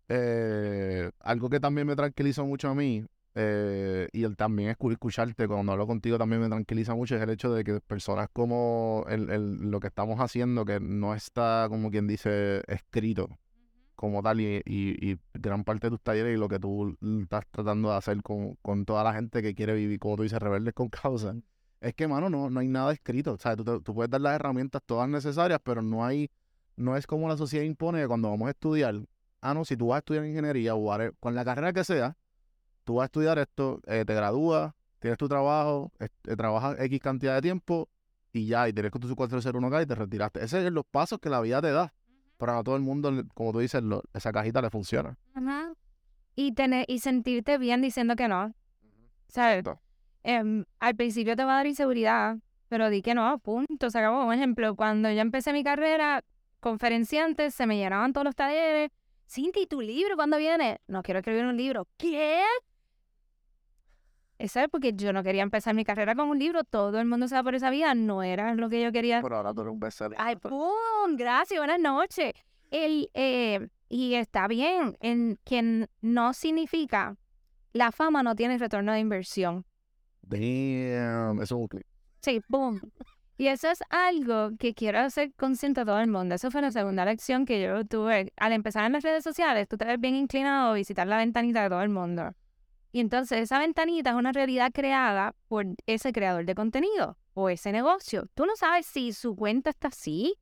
eh, algo que también me tranquilizó mucho a mí eh, y el también escu- escucharte cuando hablo contigo también me tranquiliza mucho es el hecho de que personas como el, el- lo que estamos haciendo que no está como quien dice escrito como tal y, y, y gran parte de tus talleres y lo que tú estás tratando de hacer con, con toda la gente que quiere vivir, como tú dices, rebeldes con causa. Es que, mano, no, no hay nada escrito. O sea, tú, te- tú puedes dar las herramientas todas necesarias, pero no hay, no es como la sociedad impone que cuando vamos a estudiar, ah, no, si tú vas a estudiar ingeniería o con la carrera que sea, tú vas a estudiar esto, eh, te gradúas, tienes tu trabajo, eh, trabajas X cantidad de tiempo y ya, y tienes con tu 401k y te retiraste. Esos son los pasos que la vida te da. Pero a todo el mundo, como tú dices, lo- esa cajita le funciona. Ajá. Y, tener, y sentirte bien diciendo que no. ¿Sabes? Em, al principio te va a dar inseguridad, pero di que no, punto, se acabó. Un ejemplo, cuando yo empecé mi carrera, conferenciantes, se me llenaban todos los talleres. Cinti, ¿y tu libro cuándo viene? No quiero escribir un libro. ¿Qué? Eso es porque yo no quería empezar mi carrera con un libro. Todo el mundo se va por esa vía. No era lo que yo quería. Pero ahora tú eres un bestseller. Ay, ¡pum! Gracias, buenas noches. El, eh, y está bien, en que n- no significa la fama no tiene retorno de inversión. Damn, eso es un clip. Sí, ¡boom! Y eso es algo que quiero hacer consciente a todo el mundo. Eso fue la segunda lección que yo tuve. Al empezar en las redes sociales, tú te ves bien inclinado a visitar la ventanita de todo el mundo. Y entonces esa ventanita es una realidad creada por ese creador de contenido o ese negocio. Tú no sabes si su cuenta está así.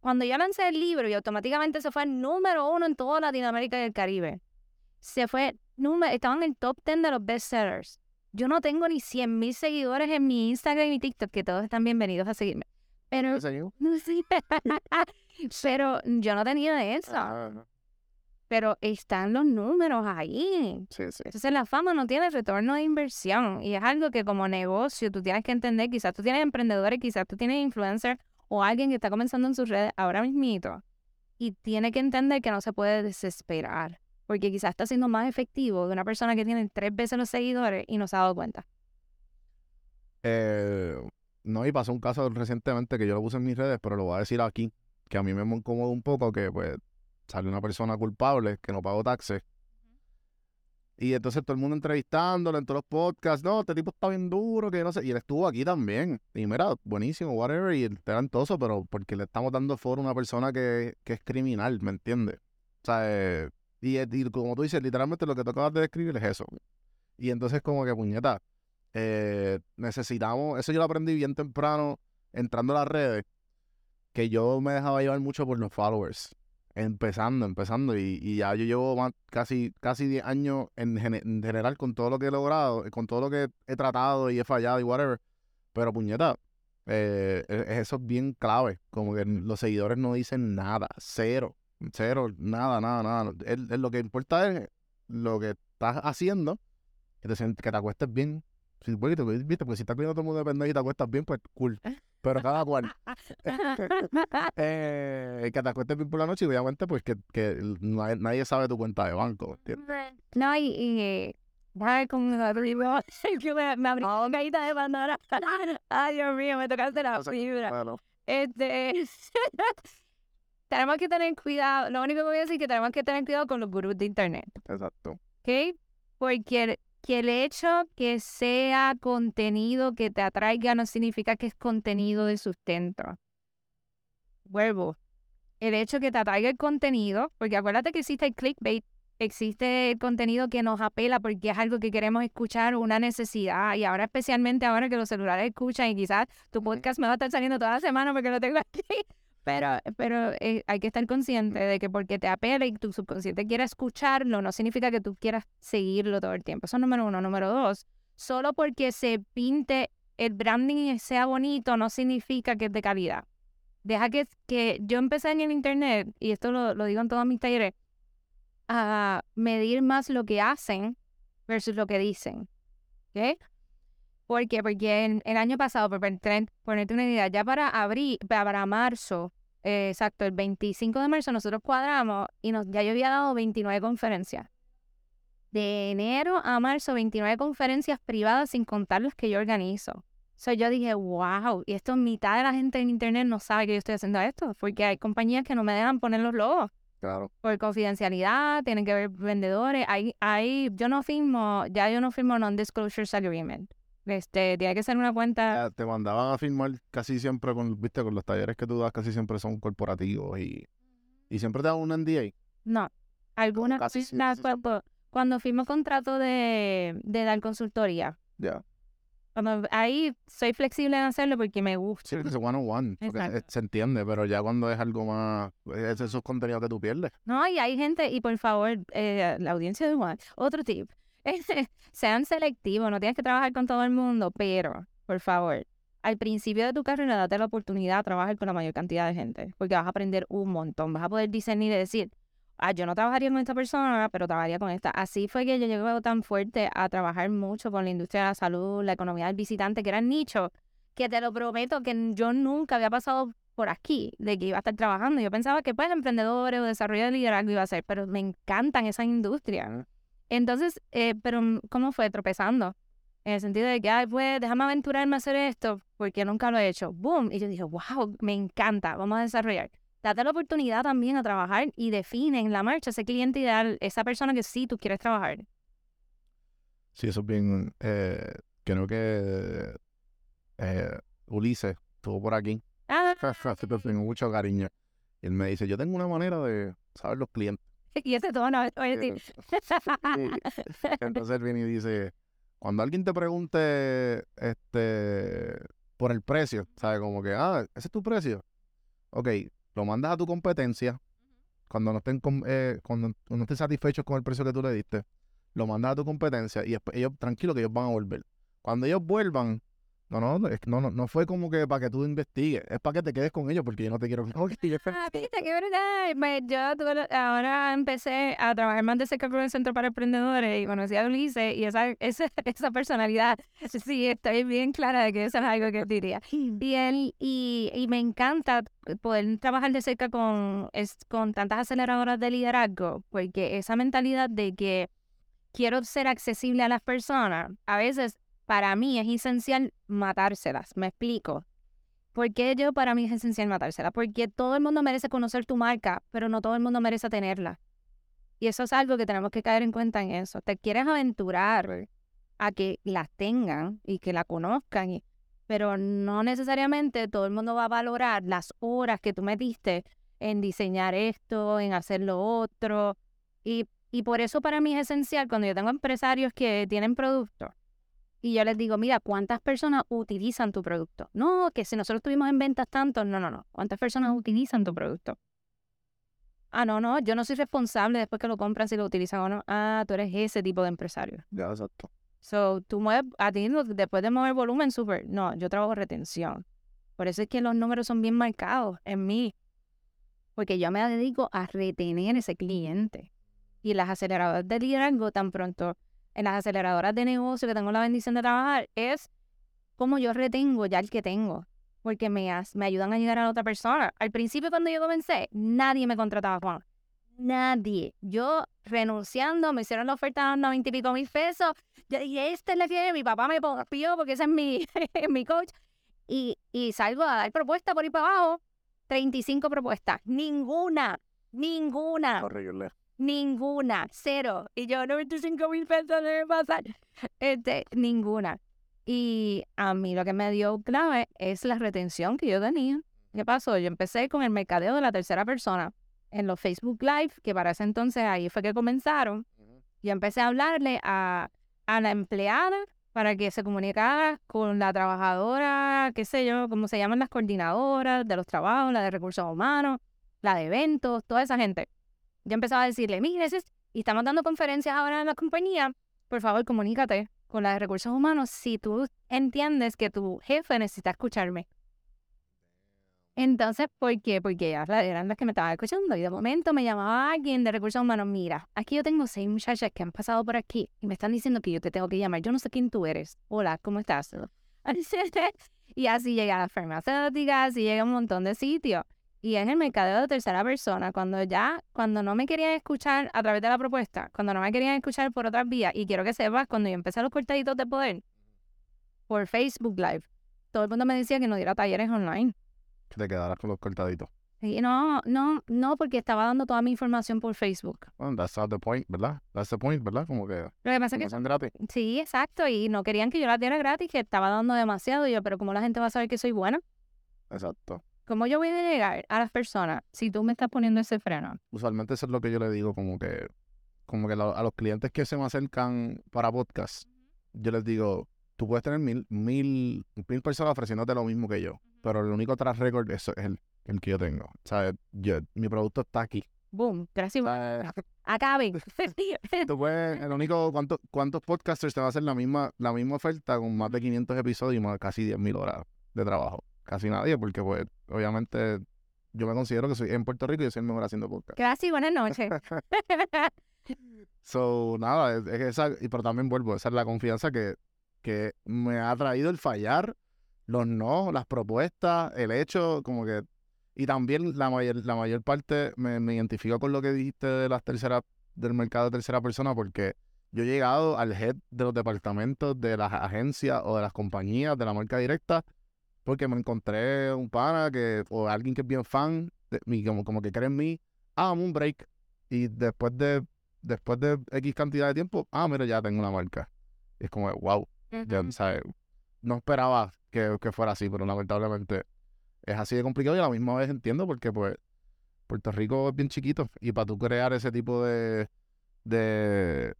Cuando yo lancé el libro y automáticamente se fue número uno en toda Latinoamérica y el Caribe, se fue, número, estaba en el top 10 de los bestsellers. Yo no tengo ni 100 mil seguidores en mi Instagram y mi TikTok, que todos están bienvenidos a seguirme. Pero, [LAUGHS] pero yo no tenía eso. Ah, Pero están los números ahí. sí, sí. Entonces la fama no tiene retorno de inversión y es algo que como negocio tú tienes que entender, quizás tú tienes emprendedores, quizás tú tienes influencers o alguien que está comenzando en sus redes ahora mismito y tiene que entender que no se puede desesperar porque quizás está siendo más efectivo de una persona que tiene tres veces los seguidores y no se ha dado cuenta. Eh, no, y pasó un caso recientemente que yo lo puse en mis redes, pero lo voy a decir aquí, que a mí me incomodó un poco que pues salió una persona culpable que no pagó taxes. Y entonces todo el mundo entrevistándolo en todos los podcasts, no, este tipo está bien duro, que no sé, y él estuvo aquí también. Y mira, buenísimo, whatever, y talentoso, pero porque le estamos dando foro a una persona que, que es criminal, ¿me entiendes? O sea, eh, y, y como tú dices, literalmente lo que tú acabas de describir es eso. Y entonces como que puñeta, eh, necesitamos, eso yo lo aprendí bien temprano entrando a las redes, que yo me dejaba llevar mucho por los followers, empezando, empezando, y, ya yo llevo casi, casi 10 años en, gene- en general con todo lo que he logrado, con todo lo que he tratado y he fallado y whatever, pero puñeta, eh, e- eso es bien clave, como que los seguidores no dicen nada, cero, cero, nada, nada, nada, es lo que importa es lo que estás haciendo, que te, que te acuestes bien. Sí, porque, te- viste, porque si estás cuidando todo el mundo de pendejo y te acuestas bien, pues cool. Pero cada cual. [LAUGHS] eh, que te acuestes bien por la noche y obviamente pues que, que nadie, nadie sabe tu cuenta de banco. No, y, y eh, ay, como [LAUGHS] me abrí, una cajita de Pandora. [LAUGHS] Ay, Dios mío, me tocaste la fibra. Este, tenemos que tener cuidado. Lo único que voy a decir es que tenemos que tener cuidado con los gurús de internet, exacto. ¿ok? Porque el, que el hecho que sea contenido que te atraiga no significa que es contenido de sustento. Vuelvo. El hecho que te atraiga el contenido, porque acuérdate que existe el clickbait, existe el contenido que nos apela porque es algo que queremos escuchar, una necesidad, y ahora especialmente ahora que los celulares escuchan y quizás tu podcast me va a estar saliendo toda la semana porque lo tengo aquí, Pero, pero eh, hay que estar consciente de que porque te apela y tu subconsciente quiera escucharlo, no significa que tú quieras seguirlo todo el tiempo. Eso es número uno. Número dos, solo porque se pinte el branding y sea bonito, no significa que es de calidad. Deja que, que yo empecé en el internet, y esto lo, lo digo en todos mis talleres, a medir más lo que hacen versus lo que dicen. ¿Ok? ¿Por qué? Porque el, el año pasado, por ponerte ponerte una idea, ya para abril, para marzo, eh, exacto, el 25 de marzo nosotros cuadramos y nos, ya yo había dado 29 conferencias. De enero a marzo, 29 conferencias privadas sin contar las que yo organizo. O sea, yo dije, wow, y esto mitad de la gente en internet no sabe que yo estoy haciendo esto, porque hay compañías que no me dejan poner los logos Claro. por confidencialidad, tienen que ver vendedores. Ahí, ahí yo no firmo, ya yo no firmo non-disclosure agreement. Este, tiene que ser una cuenta. Ya, te mandaban a firmar casi siempre con, viste, con los talleres que tú das, casi siempre son corporativos y, y siempre te dan un NDA. No, algunas sí. cuando, cuando firmo contrato de, de dar consultoría. Ya. Cuando, ahí soy flexible en hacerlo porque me gusta. Sí, es one on one. se entiende, pero ya cuando es algo más, es esos contenidos que tú pierdes. No, y hay gente, y por favor, eh, la audiencia de Juan, otro tip, [LAUGHS] sean selectivos, no tienes que trabajar con todo el mundo, pero, por favor, al principio de tu carrera date la oportunidad de trabajar con la mayor cantidad de gente, porque vas a aprender un montón, vas a poder discernir y decir, ah, yo no trabajaría con esta persona, pero trabajaría con esta. Así fue que yo llegué tan fuerte a trabajar mucho con la industria de la salud, la economía del visitante, que eran nichos, que te lo prometo que yo nunca había pasado por aquí, de que iba a estar trabajando. Yo pensaba que pues emprendedores o desarrollo de liderazgo iba a ser, pero me encantan esas industrias. Entonces, eh, pero mm, ¿cómo fue? Tropezando. En el sentido de que, ay, pues, déjame aventurarme a hacer esto, porque nunca lo he hecho. ¡Boom! Y yo dije, wow, me encanta, vamos a desarrollar. Date la oportunidad también a trabajar y define en la marcha ese cliente ideal, esa persona que sí tú quieres trabajar. Sí, eso es bien. Eh, creo que eh, Ulises estuvo por aquí. Ah, Te tengo mucho cariño. Y él me dice, yo tengo una manera de saber los clientes. Y ese tono, oye, sí. Entonces él viene y dice, cuando alguien te pregunte este por el precio, ¿sabes? Como que, ah, ese es tu precio. Ok, lo mandas a tu competencia. Cuando no estén eh, cuando no estén satisfechos con el precio que tú le diste, lo mandas a tu competencia y ellos, tranquilo que ellos van a volver. Cuando ellos vuelvan, no, no, no, no, no fue como que para que tú investigues, es para que te quedes con ellos porque yo no te quiero. [LAUGHS] Ah, viste, qué verdad. Pues yo ahora empecé a trabajar más de cerca con el Centro para Emprendedores y conocí a Ulises y esa, [LAUGHS] esa, esa personalidad, sí, estoy bien clara de que eso es algo que diría. Y él, y, y me encanta poder trabajar de cerca con, es, con tantas aceleradoras de liderazgo, porque esa mentalidad de que quiero ser accesible a las personas, a veces para mí es esencial matárselas, me explico. ¿Por qué yo para mí es esencial matárselas? Porque todo el mundo merece conocer tu marca, pero no todo el mundo merece tenerla. Y eso es algo que tenemos que caer en cuenta en eso. Te quieres aventurar a que las tengan y que la conozcan, y- pero no necesariamente todo el mundo va a valorar las horas que tú metiste en diseñar esto, en hacer lo otro. Y, y por eso para mí es esencial cuando yo tengo empresarios que tienen productos y yo les digo, mira, ¿cuántas personas utilizan tu producto? No, que si nosotros tuvimos en ventas tanto, no, no, no. ¿Cuántas personas utilizan tu producto? Ah, no, no, yo no soy responsable después que lo compran si lo utilizan o no. Ah, tú eres ese tipo de empresario. Ya, exacto. So, tú mueves, a ti después de mover volumen, súper. No, yo trabajo retención. Por eso es que los números son bien marcados en mí. Porque yo me dedico a retener ese cliente. Y las aceleradoras de liderazgo, tan pronto en las aceleradoras de negocio que tengo la bendición de trabajar, es como yo retengo ya el que tengo. Porque me, me ayudan a llegar a la otra persona. Al principio, cuando yo comencé, nadie me contrataba, Juan. Nadie. Yo renunciando, me hicieron la oferta de 90 y pico mil pesos. Yo dije, esta es la que mi papá me pidió porque ese es mi, [LAUGHS] mi coach. Y, y salgo a dar propuestas por ahí para abajo. 35 propuestas. Ninguna, ninguna, Horrible. Ninguna, cero. Y yo, 95 mil pesos debe pasar. [LAUGHS] Este, ninguna. Y a mí lo que me dio clave es la retención que yo tenía. ¿Qué pasó? Yo empecé con el mercadeo de la tercera persona en los Facebook Live, que para ese entonces ahí fue que comenzaron. Yo empecé a hablarle a, a la empleada para que se comunicara con la trabajadora, qué sé yo, cómo se llaman las coordinadoras de los trabajos, la de recursos humanos, la de eventos, toda esa gente. Yo empezaba a decirle, mire, es- y estamos dando conferencias ahora en la compañía, por favor comunícate con la de recursos humanos si tú entiendes que tu jefe necesita escucharme. Entonces, ¿por qué? Porque ellas la- eran las que me estaban escuchando y de momento me llamaba alguien de recursos humanos, mira, aquí yo tengo seis muchachas que han pasado por aquí y me están diciendo que yo te tengo que llamar, yo no sé quién tú eres. Hola, ¿cómo estás? [LAUGHS] y así llega a las farmacéuticas, así llega a un montón de sitios. Y es el mercadeo de tercera persona, cuando ya, cuando no me querían escuchar a través de la propuesta, cuando no me querían escuchar por otras vías, y quiero que sepas, cuando yo empecé los cortaditos de poder, por Facebook Live, todo el mundo me decía que no diera talleres online. Que te quedaras con los cortaditos. Y no, no, no, porque estaba dando toda mi información por Facebook. Bueno, that's not the point, ¿verdad? That's the point, ¿verdad? Como que Lo que pasa es que son gratis. sí, exacto, y no querían que yo las diera gratis, que estaba dando demasiado. Y yo, pero ¿cómo la gente va a saber que soy buena? Exacto. ¿Cómo yo voy a llegar a las personas si tú me estás poniendo ese freno? Usualmente eso es lo que yo le digo, como que, como que lo- a los clientes que se me acercan para podcast, yo les digo, tú puedes tener mil, mil, mil personas ofreciéndote lo mismo que yo, pero el único track record es el, el que yo tengo. O sea, yo, mi producto está aquí. Boom, gracias. Sea, [LAUGHS] Acaben. [LAUGHS] [LAUGHS] tú puedes, el único, ¿cuánto- ¿cuántos podcasters te va a hacer la misma, la misma oferta con más de 500 episodios y más casi 10.000 horas de trabajo? Casi nadie, porque pues, obviamente, yo me considero que soy en Puerto Rico y yo soy el mejor haciendo podcast. Gracias, buenas noches. [LAUGHS] [LAUGHS] So, nada, es, es esa, y pero también vuelvo, esa es la confianza que, que me ha traído el fallar, los no, las propuestas, el hecho, como que, y también la mayor, la mayor parte me, me identifico con lo que dijiste de las terceras, del mercado de tercera persona, porque yo he llegado al head de los departamentos de las agencias o de las compañías de la marca directa, porque me encontré un pana que, o alguien que es bien fan, de mí, como, como que cree en mí, ah, un break. Y después de después de X cantidad de tiempo, ah, mira, ya tengo una marca. Y es como, wow, ya. ¿sabes? No esperaba que, que fuera así, pero lamentablemente es así de complicado y a la misma vez entiendo porque, pues, Puerto Rico es bien chiquito y para tú crear ese tipo de, de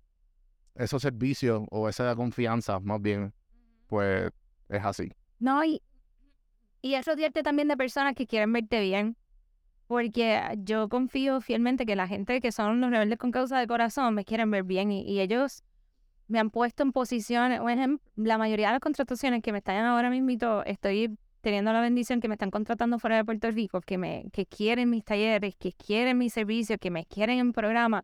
esos servicios o esa confianza, más bien, pues, es así. No, y, y es rodearte también de personas que quieren verte bien. Porque yo confío fielmente que la gente que son los rebeldes con causa de corazón me quieren ver bien y, ellos me han puesto en posiciones, la mayoría de las contrataciones que me están ahora mismo, estoy teniendo la bendición que me están contratando fuera de Puerto Rico, que me quieren mis talleres, que quieren mis servicios, que me quieren en programa.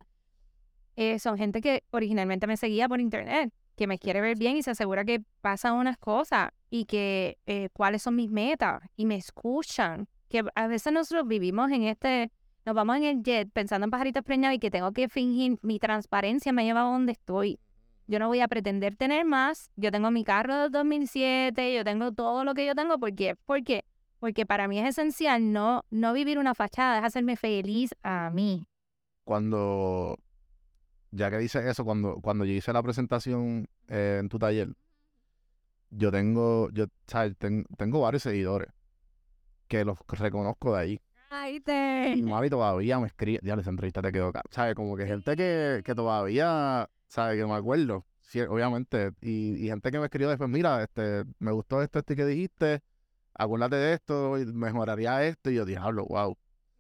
eh, son gente que originalmente me seguía por internet, que me quiere ver bien y se asegura que pasan unas cosas y que eh, cuáles son mis metas y me escuchan. Que a veces nosotros vivimos en este, nos vamos en el jet pensando en pajaritos preñados y que tengo que fingir, mi transparencia me lleva a donde estoy. Yo no voy a pretender tener más. Yo tengo mi carro del 2007, yo tengo todo lo que yo tengo. ¿Por qué? ¿Por qué? Porque para mí es esencial no, no vivir una fachada, es hacerme feliz a mí. Cuando, ya que dices eso, cuando, cuando yo hice la presentación eh, en tu taller, yo tengo, yo, ¿sabes? Ten- tengo varios seguidores que los reconozco de ahí. Ay, te... Y Mari todavía me escribe, ya esa entrevista te quedó acá, ¿sabes? Como que gente que, que todavía, ¿sabes? Que me acuerdo, sí, obviamente, y, y gente que me escribió después, mira, este, me gustó esto, esto que dijiste, acuérdate de esto, y mejoraría esto, y yo, diablo, wow.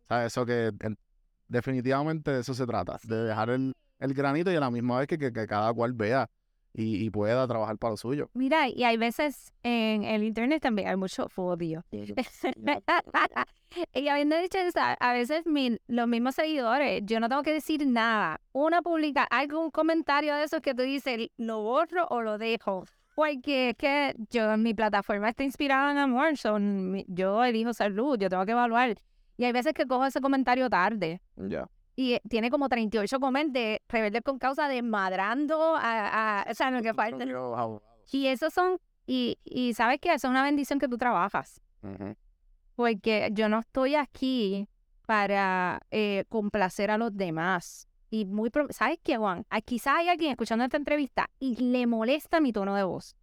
¿Sabes? Eso que en- definitivamente de eso se trata, de dejar el, el granito y a la misma vez que, que, que cada cual vea y, y pueda trabajar para lo suyo. Mira, y hay veces en el internet también hay mucho odio. [LAUGHS] y habiendo dicho eso, a veces mi- los mismos seguidores, yo no tengo que decir nada. Una publica algún comentario de esos que tú dices, lo borro o lo dejo. Porque es que yo, mi plataforma está inspirada en amor, son, yo elijo salud, yo tengo que evaluar. Y hay veces que cojo ese comentario tarde. Ya. Y eh, tiene como 38 comentarios de rebeldes con causa desmadrando a, a, o sea, lo que falta. Y esos son, y, y sabes que eso es una bendición que tú trabajas, Ujú. porque yo no estoy aquí para eh, complacer a los demás. Y muy, ¿sabes qué, Juan? Ah, Quizás hay alguien escuchando esta entrevista y le molesta mi tono de voz.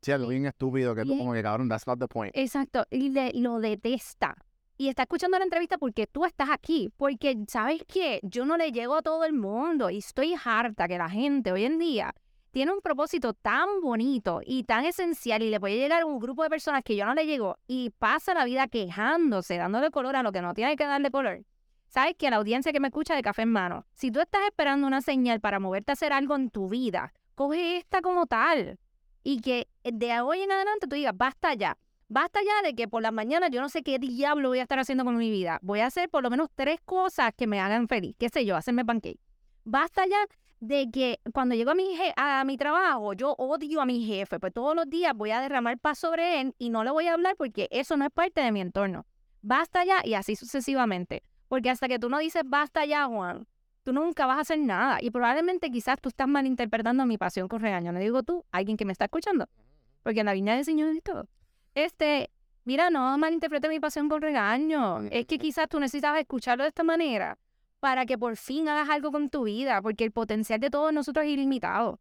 Sí, algo bien estúpido que tú como que cabrón, that's not the point. Exacto, y le- lo detesta. Y está escuchando la entrevista porque tú estás aquí, porque sabes qué, yo no le llego a todo el mundo y estoy harta que la gente hoy en día tiene un propósito tan bonito y tan esencial y le puede llegar a un grupo de personas que yo no le llego y pasa la vida quejándose, dándole color a lo que no tiene que darle color. Sabes que a la audiencia que me escucha de café en mano, si tú estás esperando una señal para moverte a hacer algo en tu vida, coge esta como tal y que de hoy en adelante tú digas, basta ya. Basta ya de que por las mañanas yo no sé qué diablo voy a estar haciendo con mi vida. Voy a hacer por lo menos tres cosas que me hagan feliz. ¿Qué sé yo? Hacerme pancake. Basta ya de que cuando llego a mi, a mi trabajo, yo odio a mi jefe, pues todos los días voy a derramar paz sobre él y no le voy a hablar porque eso no es parte de mi entorno. Basta ya y así sucesivamente. Porque hasta que tú no dices basta ya, Juan, tú nunca vas a hacer nada. Y probablemente quizás tú estás malinterpretando mi pasión con regaño. No digo tú, alguien que me está escuchando. Porque en la viña del Señor es todo este, mira, no malinterprete mi pasión con regaño. Es que quizás tú necesitabas escucharlo de esta manera para que por fin hagas algo con tu vida, porque el potencial de todos nosotros es ilimitado.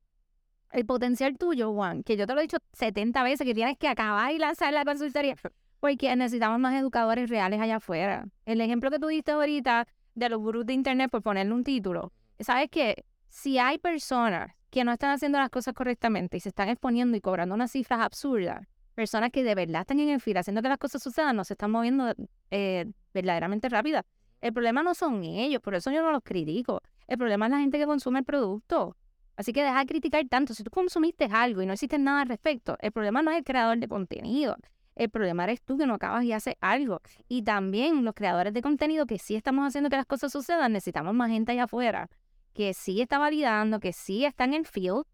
El potencial tuyo, Juan, que yo te lo he dicho 70 veces, que tienes que acabar y lanzar la consultoría, [LAUGHS] porque necesitamos más educadores reales allá afuera. El ejemplo que tú diste ahorita de los gurús de Internet, por ponerle un título, ¿sabes qué? Si hay personas que no están haciendo las cosas correctamente y se están exponiendo y cobrando unas cifras absurdas, personas que de verdad están en el fila haciendo que las cosas sucedan, no se están moviendo eh, verdaderamente rápidas. El problema no son ellos, por eso yo no los critico. El problema es la gente que consume el producto. Así que deja de criticar tanto. Si tú consumiste algo y no hiciste nada al respecto, el problema no es el creador de contenido. El problema eres tú que no acabas y haces algo. Y también los creadores de contenido que sí estamos haciendo que las cosas sucedan, necesitamos más gente allá afuera que sí está validando, que sí está en el field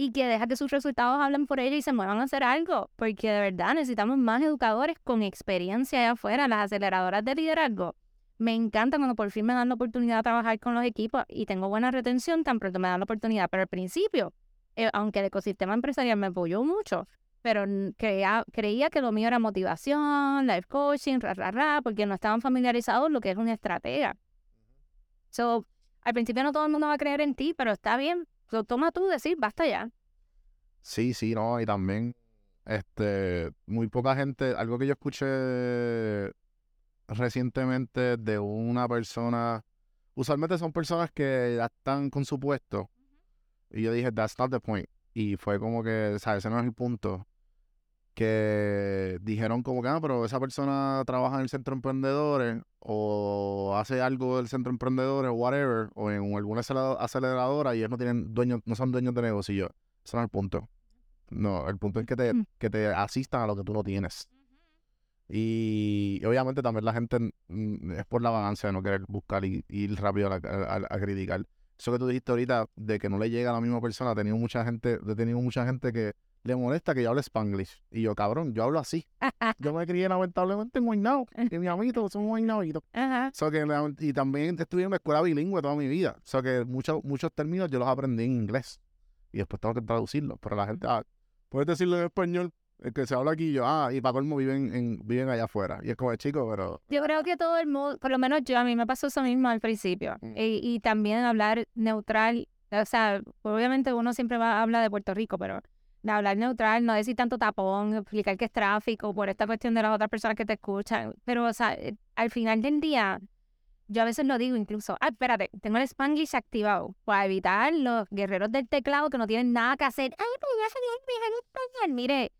y que deja que sus resultados hablen por ellos y se muevan a hacer algo, porque de verdad necesitamos más educadores con experiencia allá afuera, las aceleradoras de liderazgo. Me encanta cuando por fin me dan la oportunidad de trabajar con los equipos y tengo buena retención tan pronto me dan la oportunidad, pero al principio, eh, aunque el ecosistema empresarial me apoyó mucho, pero creía, creía que lo mío era motivación, life coaching, ra, ra, ra, porque no estaban familiarizados lo que es una estratega. So, al principio no todo el mundo va a creer en ti, pero está bien, lo toma tú decir, basta ya. Sí, sí, no, y también, este, muy poca gente, algo que yo escuché recientemente de una persona, usualmente son personas que ya están con su puesto, y yo dije, that's not the point, y fue como que, ¿sabes? Ese no es el punto, que dijeron como que, ah, pero esa persona trabaja en el centro de emprendedores o hace algo del centro de emprendedores o whatever, o en alguna aceleradora y ellos no tienen dueños, no son dueños de negocio. yo, ese no es el punto. No, el punto es que te, mm. que te asistan a lo que tú no tienes. Y, obviamente también la gente mm, es por la vagancia de no querer buscar y, ir rápido a, a, criticar. Eso que tú dijiste ahorita de que no le llega a la misma persona, he tenido mucha gente, he tenido mucha gente que le molesta que yo hable spanglish. Y yo, cabrón, yo hablo así. [LAUGHS] yo me crié lamentablemente en Guaynabo. Y mi amiguito son guaynabitos. So que, y también estudié en la escuela bilingüe toda mi vida. O sea que muchos, muchos términos yo los aprendí en inglés. Y después tengo que traducirlos. Pero la gente, ah, puedes decirlo en español, el que se habla aquí, yo, ah, y para colmo viven, en, viven allá afuera. Y es como, chico, pero... Yo creo que todo el mundo, por lo menos yo, a mí me pasó eso mismo al principio. Mm. Y, y también hablar neutral. O sea, obviamente uno siempre va a hablar de Puerto Rico, pero de hablar neutral, no decir tanto tapón, explicar que es tráfico por esta cuestión de las otras personas que te escuchan. Pero, o sea, eh, al final del día, yo a veces lo digo incluso, ah, espérate, tengo el Spanglish activado para evitar los guerreros del teclado que no tienen nada que hacer. Ay, pero ya se español. Mire,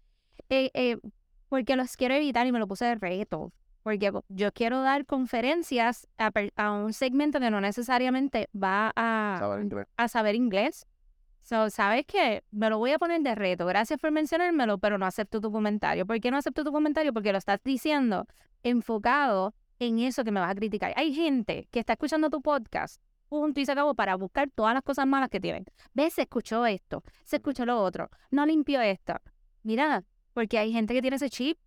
eh, eh, porque los quiero evitar y me lo puse de reto. Porque yo quiero dar conferencias a, a un segmento que no necesariamente va a a saber inglés So, ¿sabes qué? Me lo voy a poner de reto. Gracias por mencionármelo, pero no acepto tu comentario. ¿Por qué no acepto tu comentario? Porque lo estás diciendo enfocado en eso que me vas a criticar. Hay gente que está escuchando tu podcast, punto y se acabó, para buscar todas las cosas malas que tienen. ¿Ves? Se escuchó esto, se escuchó lo otro, no limpió esto. Mira, porque hay gente que tiene ese chip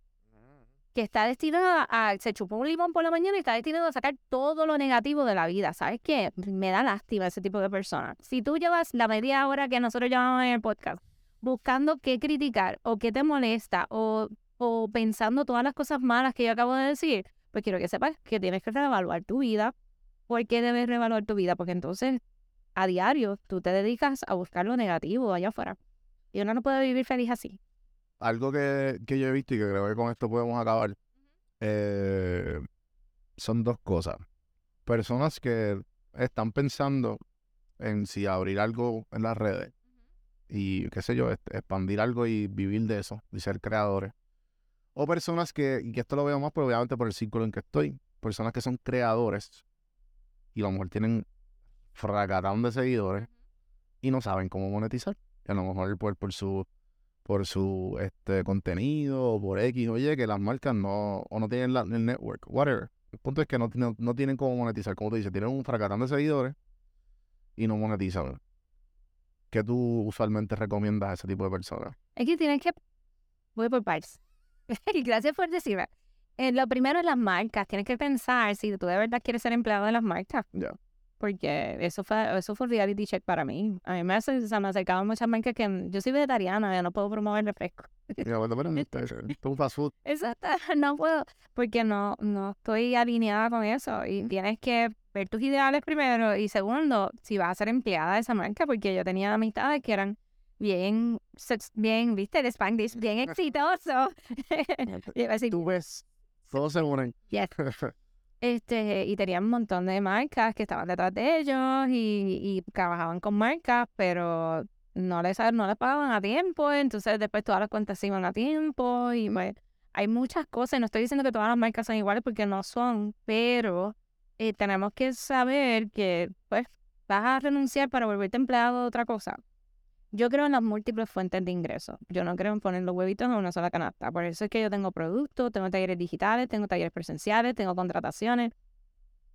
que está destinado a, se chupó un limón por la mañana y está destinado a sacar todo lo negativo de la vida. ¿Sabes qué? Me da lástima ese tipo de personas. Si tú llevas la media hora que nosotros llevamos en el podcast buscando qué criticar o qué te molesta o, o pensando todas las cosas malas que yo acabo de decir, pues quiero que sepas que tienes que reevaluar tu vida. ¿Por qué debes reevaluar tu vida? Porque entonces a diario tú te dedicas a buscar lo negativo allá afuera. Y uno no puede vivir feliz así algo que, yo he visto y que creo que con esto podemos acabar, eh, son dos cosas. Personas que están pensando en si abrir algo en las redes y qué sé yo, expandir algo y vivir de eso, y ser creadores. O personas que, y que esto lo veo más, obviamente por el círculo en que estoy, personas que son creadores y a lo mejor tienen fracatán de seguidores y no saben cómo monetizar. Y a lo mejor por, por su por su este contenido o por X, oye, que las marcas no, o no tienen la- el network, whatever. El punto es que no, tienen- no tienen cómo monetizar, como tú dices, tienen un fracatán de seguidores y no monetizan. ¿Qué tú usualmente recomiendas a ese tipo de personas? Es que tienes que... Voy por partes. [LAUGHS] Gracias por decirme. Eh, lo primero es las marcas. Tienes que pensar si tú de verdad quieres ser empleado de las marcas. Ya. Porque eso fue, eso fue un reality check para mí. A mí me, hace, o sea, me acercaban muchas marcas que mm, yo soy vegetariana, yo no puedo promover refresco. Bueno, es un fast food. [LAUGHS] Exacto, [LAUGHS] no puedo, porque no, no estoy alineada con eso. Y tienes que ver tus ideales primero. Y segundo, si vas a ser empleada de esa marca, porque yo tenía amistades que eran bien, bien, viste, el Spanglish, bien [LAUGHS] decir, Tú ves, todos se unen. yes. Este, y tenían un montón de marcas que estaban detrás de ellos y, y trabajaban con marcas, pero no les, no les pagaban a tiempo, entonces después todas las cuentas iban a tiempo y pues, hay muchas cosas, no estoy diciendo que todas las marcas son iguales porque no son, pero eh, tenemos que saber que pues vas a renunciar para volverte empleado de otra cosa. Yo creo en las múltiples fuentes de ingresos. Yo no creo en poner los huevitos en una sola canasta. Por eso es que yo tengo productos, tengo talleres digitales, tengo talleres presenciales, tengo contrataciones.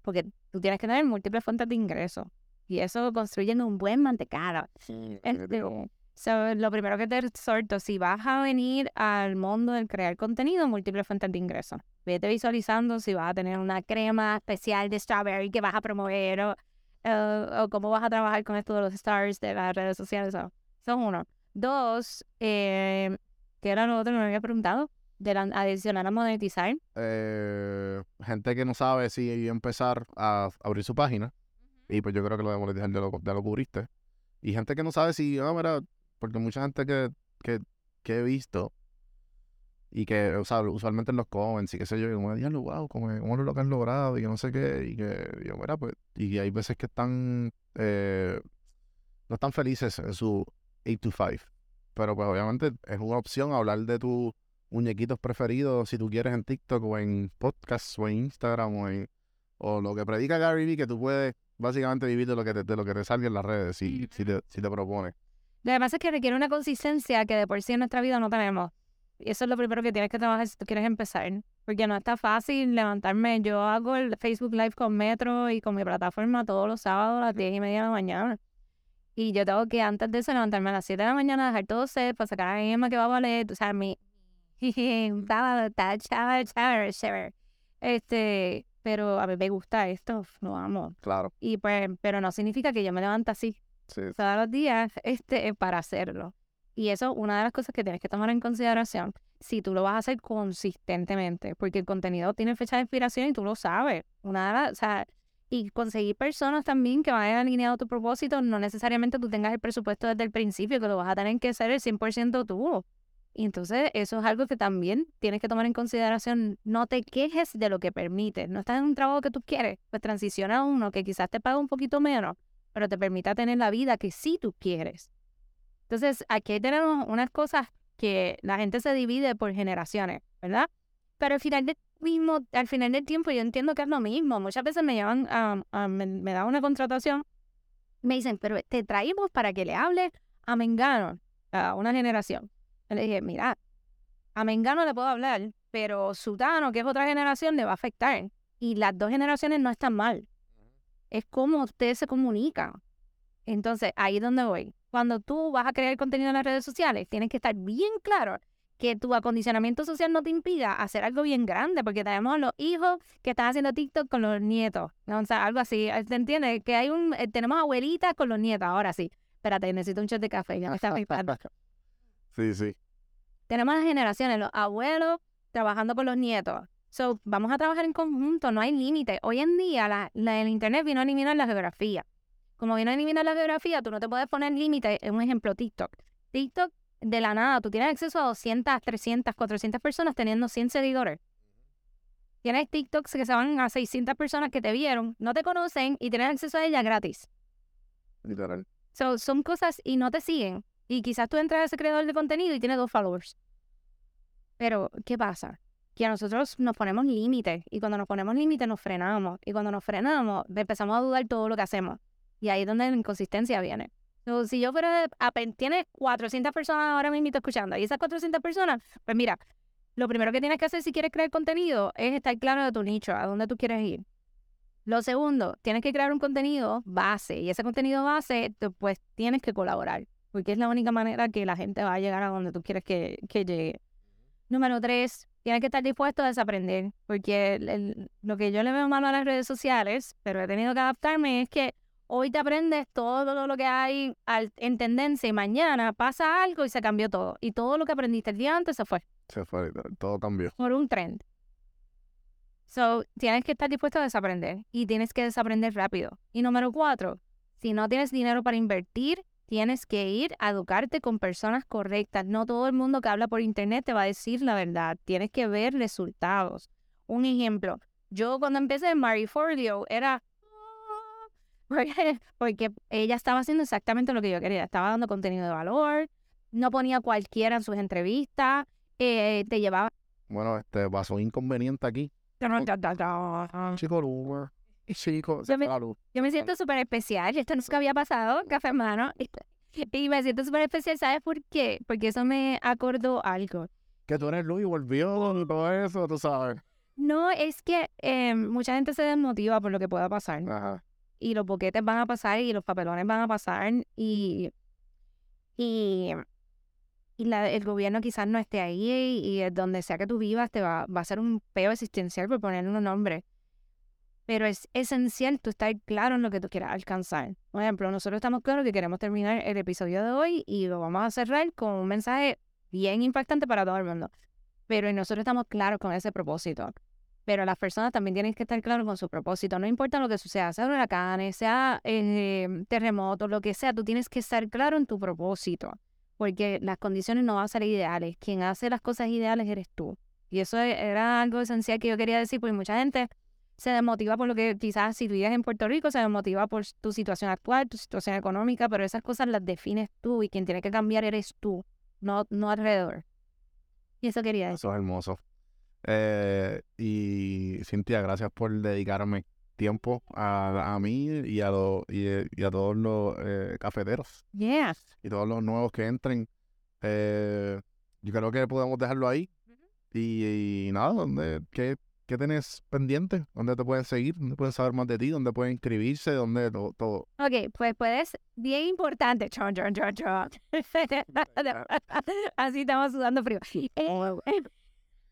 Porque tú tienes que tener múltiples fuentes de ingresos. Y eso construyendo un buen mantecado. Este, so, lo primero que te exhorto, si vas a venir al mundo del crear contenido, múltiples fuentes de ingresos. Vete visualizando si vas a tener una crema especial de strawberry que vas a promover o, o cómo vas a trabajar con esto de los stars de las redes sociales. Eso uno. Dos, eh, ¿qué era lo otro que me había preguntado? De la, adicional a monetizar. Eh, gente que no sabe si empezar a abrir su página. Y pues yo creo que lo de monetizar ya lo, ya lo cubriste. Y gente que no sabe si, ah, mira, porque mucha gente que, que, que he visto y que, o sea, usualmente en los comments y qué sé yo, y como, diablo, wow, ¿cómo, cómo lo que han logrado? Y que no sé qué, y que, yo, mira, pues, y hay veces que están, eh, no están felices en su 8 to 5. Pero pues obviamente es una opción hablar de tus muñequitos preferidos si tú quieres en TikTok o en podcast o en Instagram o en o lo que predica Gary Vee que tú puedes básicamente vivir de lo que te, de lo que te salga en las redes si, si, te, si te propone. Lo que pasa es que requiere una consistencia que de por sí en nuestra vida no tenemos. Y eso es lo primero que tienes que trabajar si tú quieres empezar. Porque no está fácil levantarme. Yo hago el Facebook Live con Metro y con mi plataforma todos los sábados a las 10 y media de la mañana. Y yo tengo que antes de eso levantarme a las 7 de la mañana, dejar todo set para sacar a Emma que va a valer. O sea, mi... [LAUGHS] Este, pero a mí me gusta esto, lo amo. Claro. Y pues, pero no significa que yo me levante así Sí. todos los días este, para hacerlo. Y eso es una de las cosas que tienes que tomar en consideración si tú lo vas a hacer consistentemente, porque el contenido tiene fecha de expiración y tú lo sabes. Una de las, o sea, y conseguir personas también que vayan alineado a tu propósito, no necesariamente tú tengas el presupuesto desde el principio, que lo vas a tener que hacer el 100% tú. Y entonces eso es algo que también tienes que tomar en consideración. No te quejes de lo que permites. No estás en un trabajo que tú quieres, pues transiciona a uno que quizás te paga un poquito menos, pero te permita tener la vida que sí tú quieres. Entonces, aquí tenemos unas cosas que la gente se divide por generaciones, ¿verdad? Pero al final mismo, al final del tiempo yo entiendo que es lo mismo. Muchas veces me llaman, a, me, una contratación, me dicen, pero te traímos para que le hable a Mengano, a una generación. Yo le dije, mira, a Mengano le puedo hablar, pero Sutano, que es otra generación, le va a afectar. Y las dos generaciones no están mal. Es como ustedes se comunican. Entonces, ahí es donde voy. Cuando tú vas a crear contenido en las redes sociales, tienes que estar bien claro que tu acondicionamiento social no te impida hacer algo bien grande, porque tenemos los hijos que están haciendo TikTok con los nietos, ¿no? o sea, algo así, ¿te entiendes? Que hay un, eh, tenemos abuelitas con los nietos, ahora sí. Espérate, necesito un shot de café, ya me está. Sí, sí. Tenemos las generaciones, los abuelos trabajando con los nietos. So, vamos a trabajar en conjunto, no hay límite. Hoy en día la, la- el internet vino a eliminar la geografía. Como vino a eliminar la geografía, tú no te puedes poner límite. Un ejemplo, TikTok. TikTok, de la nada, tú tienes acceso a 200, 300, 400 personas teniendo 100 seguidores. Tienes TikToks que se van a 600 personas que te vieron, no te conocen y tienes acceso a ella gratis. Literal. So, son cosas y no te siguen. Y quizás tú entras a ese creador de contenido y tienes dos followers. Pero, ¿qué pasa? Que a nosotros nos ponemos límites y cuando nos ponemos límites nos frenamos y cuando nos frenamos empezamos a dudar todo lo que hacemos. Y ahí es donde la inconsistencia viene. So, si yo fuera, a, tienes 400 personas ahora mismo escuchando y esas 400 personas, pues mira, lo primero que tienes que hacer si quieres crear contenido es estar claro de tu nicho, a dónde tú quieres ir. Lo segundo, tienes que crear un contenido base y ese contenido base, pues tienes que colaborar, porque es la única manera que la gente va a llegar a donde tú quieres que, que llegue. Número tres, tienes que estar dispuesto a desaprender, porque lo que yo le veo malo a las redes sociales, pero he tenido que adaptarme, es que hoy te aprendes todo lo que hay en tendencia y mañana pasa algo y se cambió todo. Y todo lo que aprendiste el día antes se fue. Se fue, todo cambió. Por un trend. So, tienes que estar dispuesto a desaprender y tienes que desaprender rápido. Y número cuatro, si no tienes dinero para invertir, tienes que ir a educarte con personas correctas. No todo el mundo que habla por internet te va a decir la verdad. Tienes que ver resultados. Un ejemplo, yo cuando empecé en Marie Forleo era [LAUGHS] porque ella estaba haciendo exactamente lo que yo quería. Estaba dando contenido de valor, no ponía cualquiera en sus entrevistas, eh, te llevaba... Bueno, este pasó un inconveniente aquí. Chico, [LAUGHS] Chico, yo me, yo me siento súper especial. Esto nunca había pasado, café hermano. [LAUGHS] Y me siento súper especial, ¿sabes por qué? Porque eso me acordó algo. Que tú eres Luis y volvió todo eso, tú sabes. No, es que eh, mucha gente se desmotiva por lo que pueda pasar. Ajá y los boquetes van a pasar y los papelones van a pasar y, y, y el gobierno quizás no esté ahí y, donde sea que tú vivas te va, va a ser un peo existencial por ponerle un nombre. Pero es esencial tú estar claro en lo que tú quieras alcanzar. Por ejemplo, nosotros estamos claros que queremos terminar el episodio de hoy y lo vamos a cerrar con un mensaje bien impactante para todo el mundo. Pero nosotros estamos claros con ese propósito pero las personas también tienen que estar claros con su propósito. No importa lo que suceda, sea huracanes, sea eh, terremotos, lo que sea, tú tienes que estar claro en tu propósito, porque las condiciones no van a ser ideales. Quien hace las cosas ideales eres tú. Y eso e, era algo esencial que yo quería decir, porque mucha gente se desmotiva por lo que quizás si tú vives en Puerto Rico, se desmotiva por tu situación actual, tu situación económica, pero esas cosas las defines tú y quien tiene que cambiar eres tú, no, no alrededor. Y eso quería decir. Eso es hermoso. Eh, y Cintia, gracias por dedicarme tiempo a, a mí y a, y, a todos los eh, cafeteros. Y todos los nuevos que entren. Eh, yo creo que podemos dejarlo ahí. y, nada, ¿dónde, qué, ¿qué tenés pendiente? ¿Dónde te pueden seguir? ¿Dónde pueden saber más de ti? ¿Dónde pueden inscribirse? ¿Dónde todo? todo? Ok, pues puedes, bien importante. [LAUGHS] Así estamos sudando frío. [LAUGHS]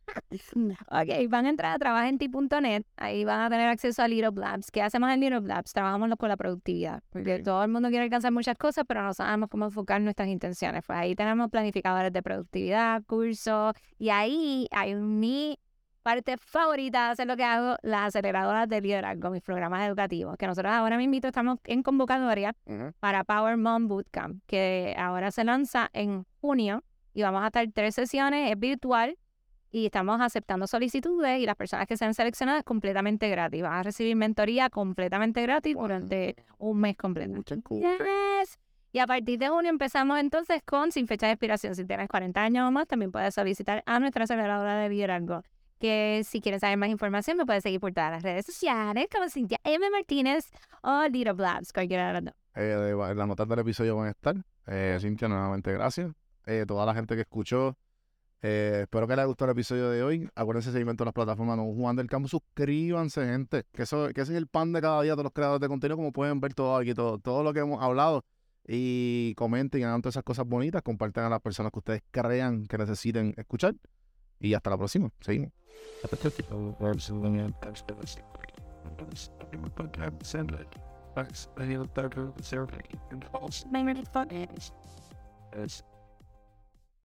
[LAUGHS] Ok, van a entrar a trabajenti.net, ahí van a tener acceso a Little Labs. ¿Qué hacemos en Little Labs? Trabajamos con la productividad, porque todo el mundo quiere alcanzar muchas cosas, pero no sabemos cómo enfocar nuestras intenciones. Pues ahí tenemos planificadores de productividad, cursos, y ahí hay mi parte favorita de hacer lo que hago, las aceleradoras de liderazgo, mis programas educativos, que nosotros ahora mismo estamos en convocatoria para Power Mom Bootcamp, que ahora se lanza en junio y vamos a estar tres sesiones, es virtual, y estamos aceptando solicitudes y las personas que sean seleccionadas completamente gratis. Van a recibir mentoría completamente gratis durante un mes completo. Y a partir de junio empezamos entonces con sin fecha de expiración. Si tienes 40 años o más, también puedes solicitar a nuestra aceleradora de liderazgo. Que si quieres saber más información, me puedes seguir por todas las redes sociales como Cintia M. Martínez o Little Blabs, cualquiera de las dos. Eh, las notas del episodio van a estar. Eh, Cintia, nuevamente gracias. Eh, toda la gente que escuchó eh, espero que les haya gustado el episodio de hoy. Acuérdense de seguirme en todas las plataformas Don Juan del Campo. Suscríbanse, gente. Que, eso, que ese es el pan de cada día de los creadores de contenido. Como pueden ver todo aquí, todo, todo lo que hemos hablado. Y comenten y hagan todas esas cosas bonitas. Compartan a las personas que ustedes crean que necesiten escuchar. Y hasta la próxima. Seguimos.